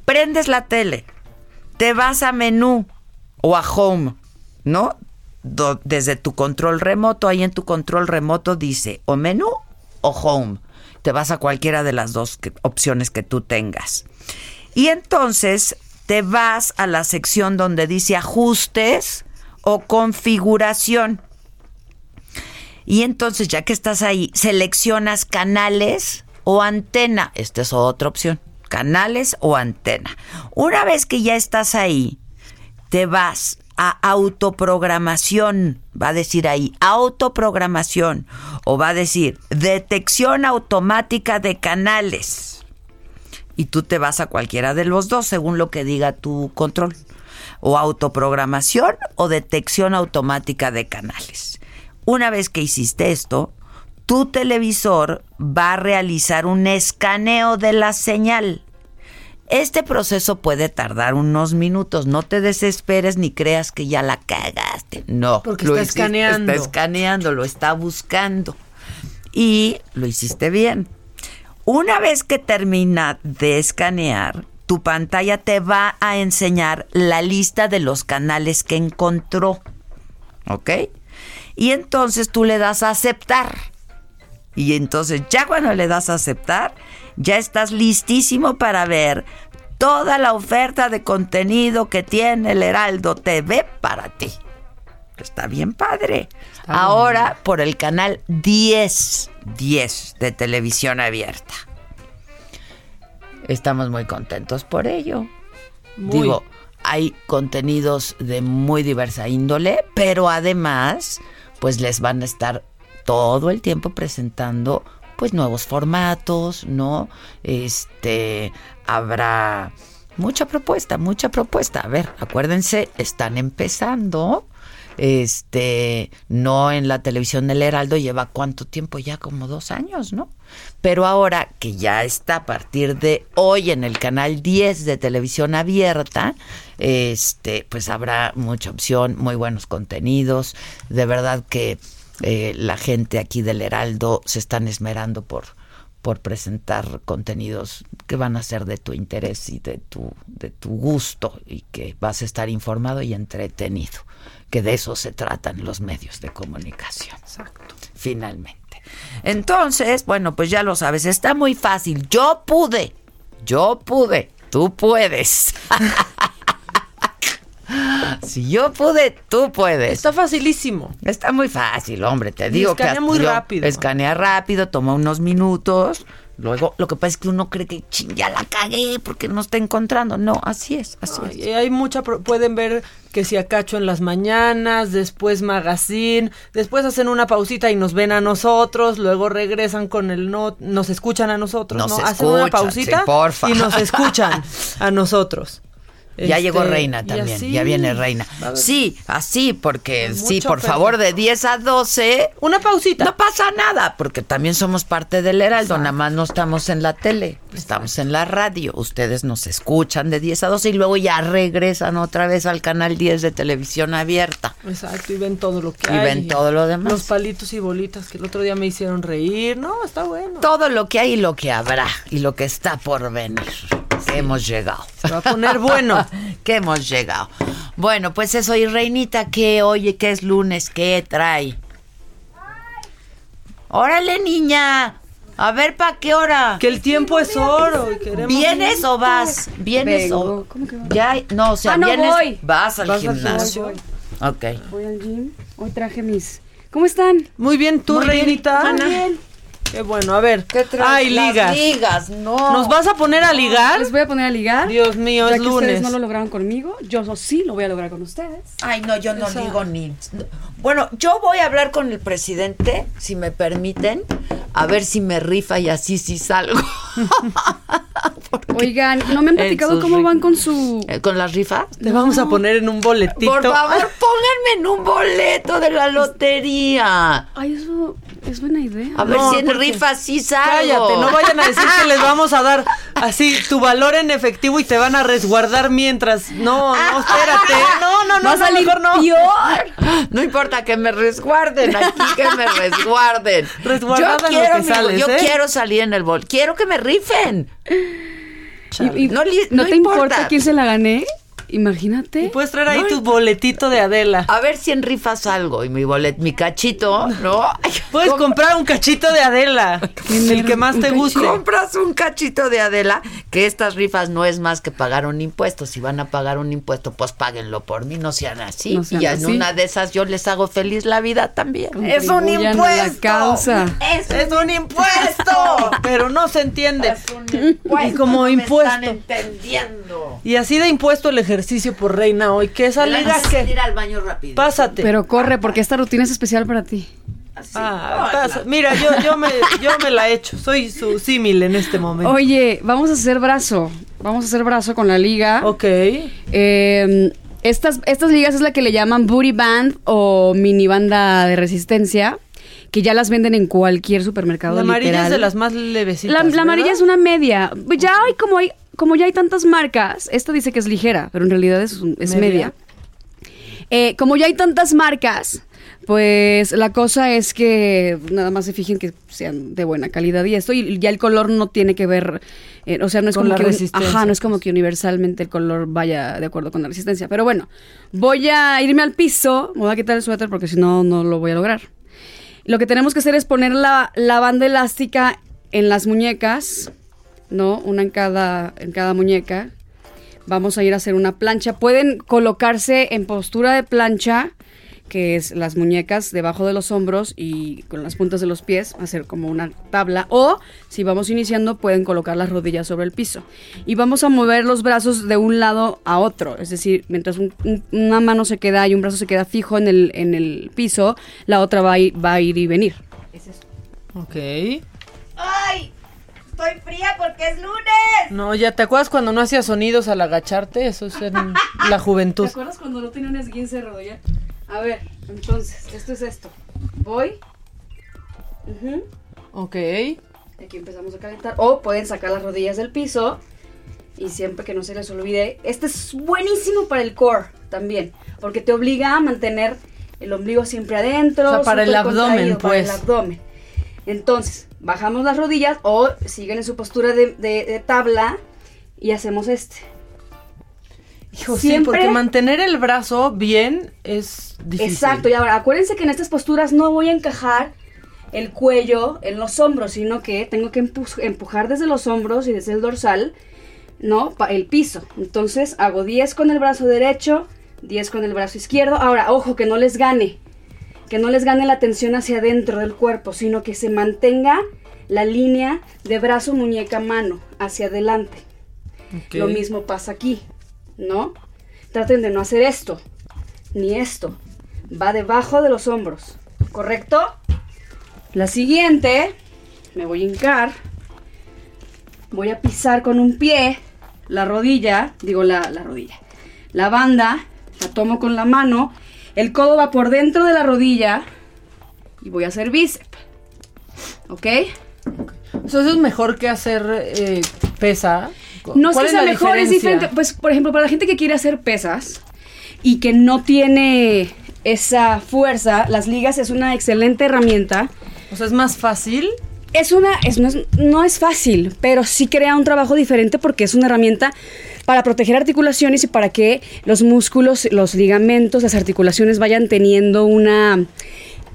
prendes la tele, te vas a menú o a home, ¿no? Do- desde tu control remoto, ahí en tu control remoto dice o menú o home. Te vas a cualquiera de las dos que- opciones que tú tengas. Y entonces te vas a la sección donde dice ajustes o configuración. Y entonces, ya que estás ahí, seleccionas canales o antena. Esta es otra opción. Canales o antena. Una vez que ya estás ahí, te vas a autoprogramación. Va a decir ahí autoprogramación. O va a decir detección automática de canales. Y tú te vas a cualquiera de los dos según lo que diga tu control. O autoprogramación o detección automática de canales. Una vez que hiciste esto, tu televisor va a realizar un escaneo de la señal. Este proceso puede tardar unos minutos. No te desesperes ni creas que ya la cagaste. No. Porque lo está hiciste- escaneando. Está escaneando, lo está buscando. Y lo hiciste bien. Una vez que termina de escanear, tu pantalla te va a enseñar la lista de los canales que encontró. ¿Ok? Y entonces tú le das a aceptar. Y entonces ya cuando le das a aceptar, ya estás listísimo para ver toda la oferta de contenido que tiene el Heraldo TV para ti. Está bien padre. Ahora por el canal 10, 10 de televisión abierta. Estamos muy contentos por ello. Muy. Digo, hay contenidos de muy diversa índole, pero además, pues les van a estar todo el tiempo presentando pues nuevos formatos, ¿no? Este, habrá mucha propuesta, mucha propuesta. A ver, acuérdense, están empezando. Este, no en la televisión del Heraldo lleva cuánto tiempo ya, como dos años, ¿no? Pero ahora que ya está a partir de hoy en el canal 10 de televisión abierta, este, pues habrá mucha opción, muy buenos contenidos. De verdad que eh, la gente aquí del Heraldo se están esmerando por, por presentar contenidos que van a ser de tu interés y de tu, de tu gusto y que vas a estar informado y entretenido. Que de eso se tratan los medios de comunicación. Exacto. Finalmente. Entonces, bueno, pues ya lo sabes, está muy fácil. Yo pude, yo pude, tú puedes. <laughs> si yo pude, tú puedes. Está facilísimo. Está muy fácil, hombre, te Y digo que escanea muy rápido. Escanea rápido, toma unos minutos. Luego, lo que pasa es que uno cree que "Chin, ya la cagué porque no está encontrando. No, así es, así es. Y hay mucha, pueden ver que si acacho en las mañanas, después magazine, después hacen una pausita y nos ven a nosotros, luego regresan con el no, nos escuchan a nosotros, Nos ¿no? Hacen una pausita sí, porfa. y nos escuchan <laughs> a nosotros. Ya Este, llegó Reina y también, así, ya viene Reina. Sí, así, porque sí, por favor, de 10 a 12. Una pausita. No pasa nada, porque también somos parte del Heraldo, nada más no estamos en la tele, estamos en la radio. Ustedes nos escuchan de 10 a 12 y luego ya regresan otra vez al canal 10 de televisión abierta. Exacto, y ven todo lo que Y hay. ven todo lo demás. Los palitos y bolitas que el otro día me hicieron reír. No, está bueno. Todo lo que hay y lo que habrá y lo que está por venir. Que hemos llegado. Se va a poner bueno. <laughs> que hemos llegado. Bueno, pues eso, y Reinita, ¿qué oye? ¿Qué es lunes? ¿Qué trae? Órale, niña. A ver, ¿para qué hora? Que el tiempo es oro. y ¿Vienes o vas? ¿Vienes o...? ¿Cómo que vas? Ya, no, o sea, Ah, no, vienes... voy. Vas al Vas al gimnasio. Voy, Ok. Voy al gym. Hoy traje mis. ¿Cómo están? Muy bien, tú, Muy bien, Reinita. Muy bien. Qué bueno, a ver. ¿Qué traes? Ay, Las ligas. ligas, no. ¿Nos vas a poner a ligar? Les voy a poner a ligar. Dios mío, ya es que ustedes lunes. no lo lograron conmigo, yo sí lo voy a lograr con ustedes. Ay, no, yo no digo ni... Bueno, yo voy a hablar con el presidente, si me permiten, a ver si me rifa y así sí salgo. <laughs> Oigan, no me han platicado cómo van con su. Eh, ¿Con las rifas? Te vamos a poner en un boletito. Por favor, pónganme en un boleto de la lotería. Ay, eso es buena idea. A ver No, si en porque- rifas sí salgo. Cállate, no vayan a decir que les vamos a dar así tu valor en efectivo y te van a resguardar mientras. No, no, espérate. No, no, no, Va a salir mejor no. No importa que me resguarden, aquí que me resguarden. Resguardada yo en lo quiero, que mi- sales, yo ¿eh? quiero salir en el bol. Quiero que me rifen. Y- y- No li- ¿No no te importa. importa quién se la gané? Imagínate. Y puedes traer ahí No, tu boletito de Adela. A ver si en rifas algo y mi bolet, mi cachito, ¿no? <laughs> Puedes comprar un cachito de Adela. El que más te guste. Compras un cachito de Adela, que estas rifas no es más que pagar un impuesto. Si van a pagar un impuesto, pues páguenlo por mí, no sean así. No sean y en una de esas yo les hago feliz la vida también. Es un a la impuesto. causa. Es, un impuesto. <laughs> Pero no se entiende. Pues, Y como no me impuesto. están entendiendo. Y así de impuesto el ejercicio por reina hoy. ¿Qué esa liga Vamos a que ir al baño rápido. Pásate. Pero corre, porque esta rutina es especial para ti. Ah, pasa- Mira, yo, yo, me, yo me la he hecho. Soy su símil en este momento. Oye, vamos a hacer brazo. Vamos a hacer brazo con la liga. Ok. Eh, estas, estas ligas es la que le llaman Booty Band o mini banda de resistencia, que ya las venden en cualquier supermercado. La amarilla literal. es de las más levecitas. La, la amarilla es una media. Ya hay como hay como ya hay tantas marcas, esta dice que es ligera, pero en realidad es, un- es Media. media. Eh, como ya hay tantas marcas, pues la cosa es que nada más se fijen que sean de buena calidad y esto, y ya el color no tiene que ver, eh, o sea, no es Con como la que un- resistencia, ajá, no es como que universalmente el color vaya de acuerdo con la resistencia. Pero bueno, voy a irme al piso, me voy a quitar el suéter porque si no, no lo voy a lograr. Lo que tenemos que hacer es poner la, la banda elástica en las muñecas, ¿no? Una en cada, en cada muñeca. Vamos a ir a hacer una plancha. Pueden colocarse en postura de plancha, que es las muñecas debajo de los hombros y con las puntas de los pies, hacer como una tabla. O, si vamos iniciando, pueden colocar las rodillas sobre el piso. Y vamos a mover los brazos de un lado a otro. Es decir, mientras un- un- una mano se queda y un brazo se queda fijo en el, en el piso, la otra va a ir, va a ir y venir. Ok. ¡Ay! Estoy fría porque es lunes. No, ya te acuerdas cuando no hacías sonidos al agacharte, eso es en la juventud. ¿Te acuerdas cuando no tenía un esguince de rodilla? A ver, entonces, esto es esto. Voy. Ujú. Ok. Aquí empezamos a calentar. O pueden sacar las rodillas del piso. Y siempre que no se les olvide. Este es buenísimo para el core también. Porque te obliga a mantener el ombligo siempre adentro. O sea, para el abdomen, contraído, Para el pues. abdomen. Entonces, bajamos las rodillas o siguen en su postura de, de- de tabla y hacemos este. Hijo, sí, porque mantener el brazo bien es difícil. Exacto, y ahora acuérdense que en estas posturas no voy a encajar el cuello en los hombros, sino que tengo que empu- empujar desde los hombros y desde el dorsal, ¿no? El piso. Entonces hago 10 con el brazo derecho, 10 con el brazo izquierdo. Ahora, ojo, que no les gane, que no les gane la tensión hacia adentro del cuerpo, sino que se mantenga la línea de brazo, muñeca, mano hacia adelante. Lo mismo pasa aquí, ¿no? Traten de no hacer esto, ni esto. Va debajo de los hombros, ¿correcto? La siguiente, me voy a hincar. Voy a pisar con un pie la rodilla, digo la, la rodilla. La banda, la tomo con la mano. El codo va por dentro de la rodilla y voy a hacer bíceps. ¿Ok? Eso es mejor que hacer eh, pesa. No es ¿Cuál que sea la mejor, es diferente. Pues, por ejemplo, para la gente que quiere hacer pesas y que no tiene esa fuerza, las ligas es una excelente herramienta. O sea, es más fácil. Es una, es, no, es, no es fácil, pero sí crea un trabajo diferente porque es una herramienta para proteger articulaciones y para que los músculos, los ligamentos, las articulaciones vayan teniendo una,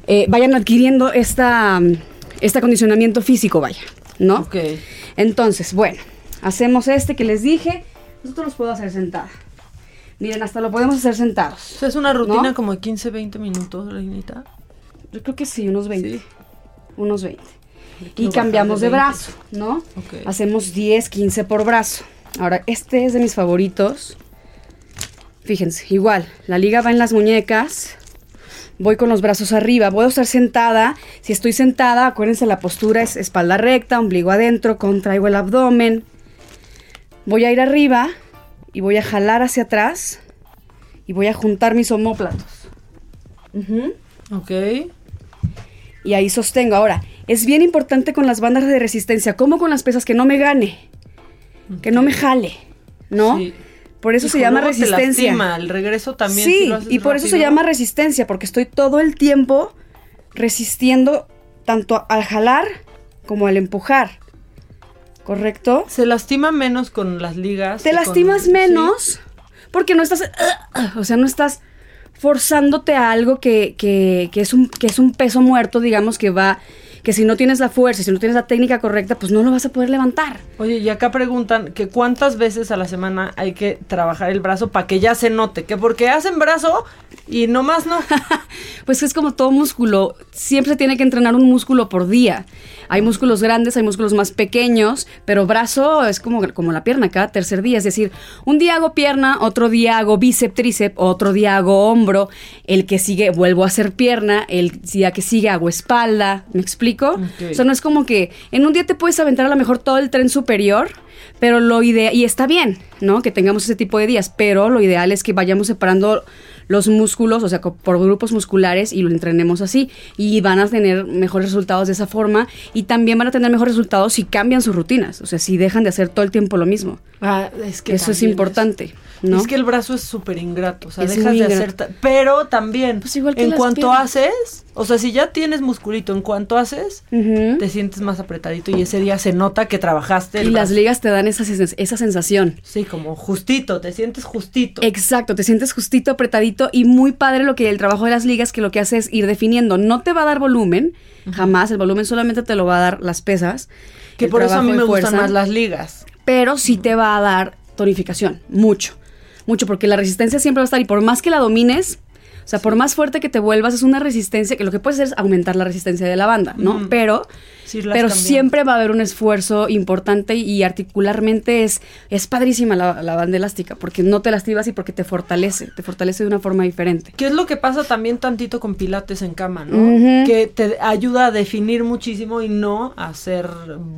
eh, vayan adquiriendo esta, este acondicionamiento físico, vaya, ¿no? Ok. Entonces, bueno, hacemos este que les dije. Nosotros los puedo hacer sentada. Miren, hasta lo podemos hacer sentados. Es una rutina ¿No? como de 15, 20 minutos, Reinita. Yo creo que sí, unos 20. Unos 20. Y cambiamos de de brazo, ¿no? Ok. Hacemos 10, 15 por brazo. Ahora, este es de mis favoritos. Fíjense, igual, la liga va en las muñecas. Voy con los brazos arriba. Voy a estar sentada. Si estoy sentada, acuérdense, la postura es espalda recta, ombligo adentro, contraigo el abdomen. Voy a ir arriba y voy a jalar hacia atrás y voy a juntar mis omóplatos. Ujú. Ok. Y ahí sostengo. Ahora, es bien importante con las bandas de resistencia, como con las pesas, que no me gane, que no me jale, ¿no? Sí. Por eso se Hijo, llama resistencia. lastima, El regreso también. sí, si lo haces y por eso se llama resistencia, porque estoy todo el tiempo resistiendo tanto al jalar como al empujar. ¿Correcto? Se lastima menos con las ligas. Te con- lastimas sí. menos porque no estás, o sea, no estás forzándote a algo que, que, que es un, que es un peso muerto, digamos, que va, que si no tienes la fuerza, si no tienes la técnica correcta, pues no lo vas a poder levantar. Oye, y acá preguntan que cuántas veces a la semana hay que trabajar el brazo para que ya se note. Que porque hacen brazo y nomás no. <laughs> Pues es como todo músculo, siempre se tiene que entrenar un músculo por día. Hay músculos grandes, hay músculos más pequeños, pero brazo es como, como la pierna cada tercer día. Es decir, un día hago pierna, otro día hago bíceps, tríceps, otro día hago hombro, el que sigue vuelvo a hacer pierna, el día que sigue hago espalda. ¿Me explico? Ok. O sea, no es como que en un día te puedes aventar a lo mejor todo el tren superior, pero lo ideal, y está bien, ¿no? Que tengamos ese tipo de días, pero lo ideal es que vayamos separando los músculos, o sea, por grupos musculares y lo entrenemos así. Y van a tener mejores resultados de esa forma y también van a tener mejores resultados si cambian sus rutinas, o sea, si dejan de hacer todo el tiempo lo mismo. Ah, es que Eso es importante, ¿no? Es que el brazo es súper ingrato, o sea, Es dejas de hacer... ta- Pero también, Pues igual que en cuanto piernas. haces, o sea, si ya tienes musculito, en cuanto haces, te sientes más apretadito y ese día se nota que trabajaste el Y las ligas te dan esa, esa sensación. Sí, como justito, te sientes justito. Exacto, te sientes justito, apretadito y muy padre lo que el trabajo de las ligas que lo que hace es ir definiendo. No te va a dar volumen, jamás. El volumen solamente te lo va a dar las pesas. Que por eso a mí me gustan más las ligas. Pero sí te va a dar tonificación, mucho. Mucho, porque la resistencia siempre va a estar y por más que la domines, o sea, por más fuerte que te vuelvas, es una resistencia que lo que puedes hacer es aumentar la resistencia de la banda, ¿no? Pero, Sí, pero cambiando. siempre va a haber un esfuerzo importante y articularmente es, es padrísima la, la banda elástica, porque no te lastimas y porque te fortalece, te fortalece de una forma diferente. ¿Qué es lo que pasa también tantito con pilates en cama, no? Que te ayuda a definir muchísimo y no a hacer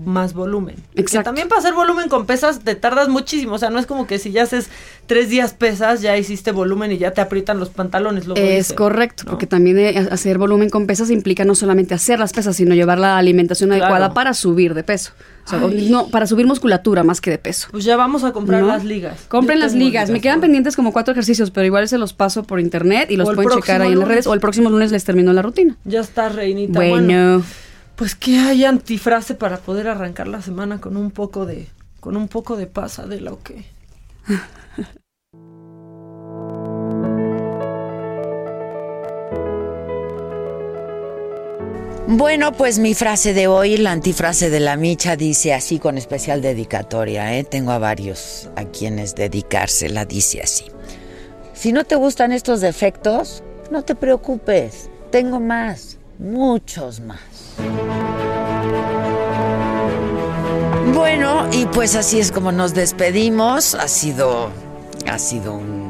más volumen. Que Exacto. también para hacer volumen con pesas te tardas muchísimo. O sea, no es como que si ya haces tres días pesas, ya hiciste volumen y ya te aprietan los pantalones. Luego Es correcto, porque también eh, hacer volumen con pesas implica no solamente hacer las pesas, sino llevar la alimentación Claro. adecuada para subir de peso. O sea, Ay. no, para subir musculatura más que de peso. Pues ya vamos a comprar ¿No? las ligas. Compren Yo las ligas. Me quedan pendientes como cuatro ejercicios, pero igual se los paso por internet y los pueden checar ahí en las redes. O el próximo lunes les termino la rutina. Ya está, reinita. Bueno. pues que hay antifrase para poder arrancar la semana con un poco de, con un poco de pasa de lo que. Bueno, pues mi frase de hoy, la antifrase de la micha, dice así con especial dedicatoria. ¿eh? Tengo a varios a quienes dedicársela, dice así. Si no te gustan estos defectos, no te preocupes. Tengo más, muchos más. Bueno, y pues así es como nos despedimos. Ha sido, ha sido un- un-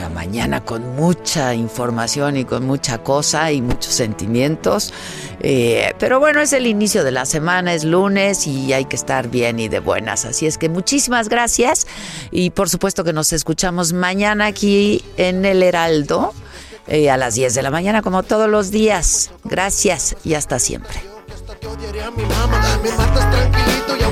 una mañana con mucha información y con mucha cosa y muchos sentimientos. Eh, pero bueno, es el inicio de la semana, es lunes y hay que estar bien y de buenas. Así es que muchísimas gracias y por supuesto que nos escuchamos mañana aquí en El Heraldo eh, a las 10 de la mañana como todos los días. Gracias y hasta siempre.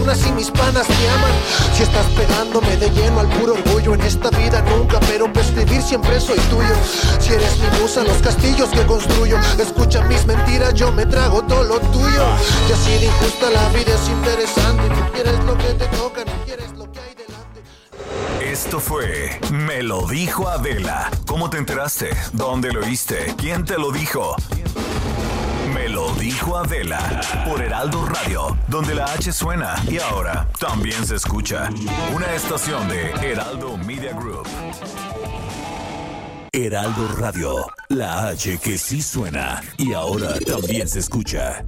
Me aún así mis panas te aman. Si estás pegándome de lleno al puro orgullo en esta vida nunca, pero para escribir siempre soy tuyo. Si eres mi musa, los castillos que construyo. Escucha mis mentiras, yo me trago todo lo tuyo. Y así de injusta la vida es interesante. No quieres lo que te toca, no quieres lo que hay delante. Esto fue Me lo dijo Adela. ¿Cómo te enteraste? ¿Dónde lo oíste? ¿Quién te lo dijo? Dijo Adela por Heraldo Radio, donde la H suena y ahora también se escucha. Una estación de Heraldo Media Group. Heraldo Radio, la H que sí suena y ahora también se escucha.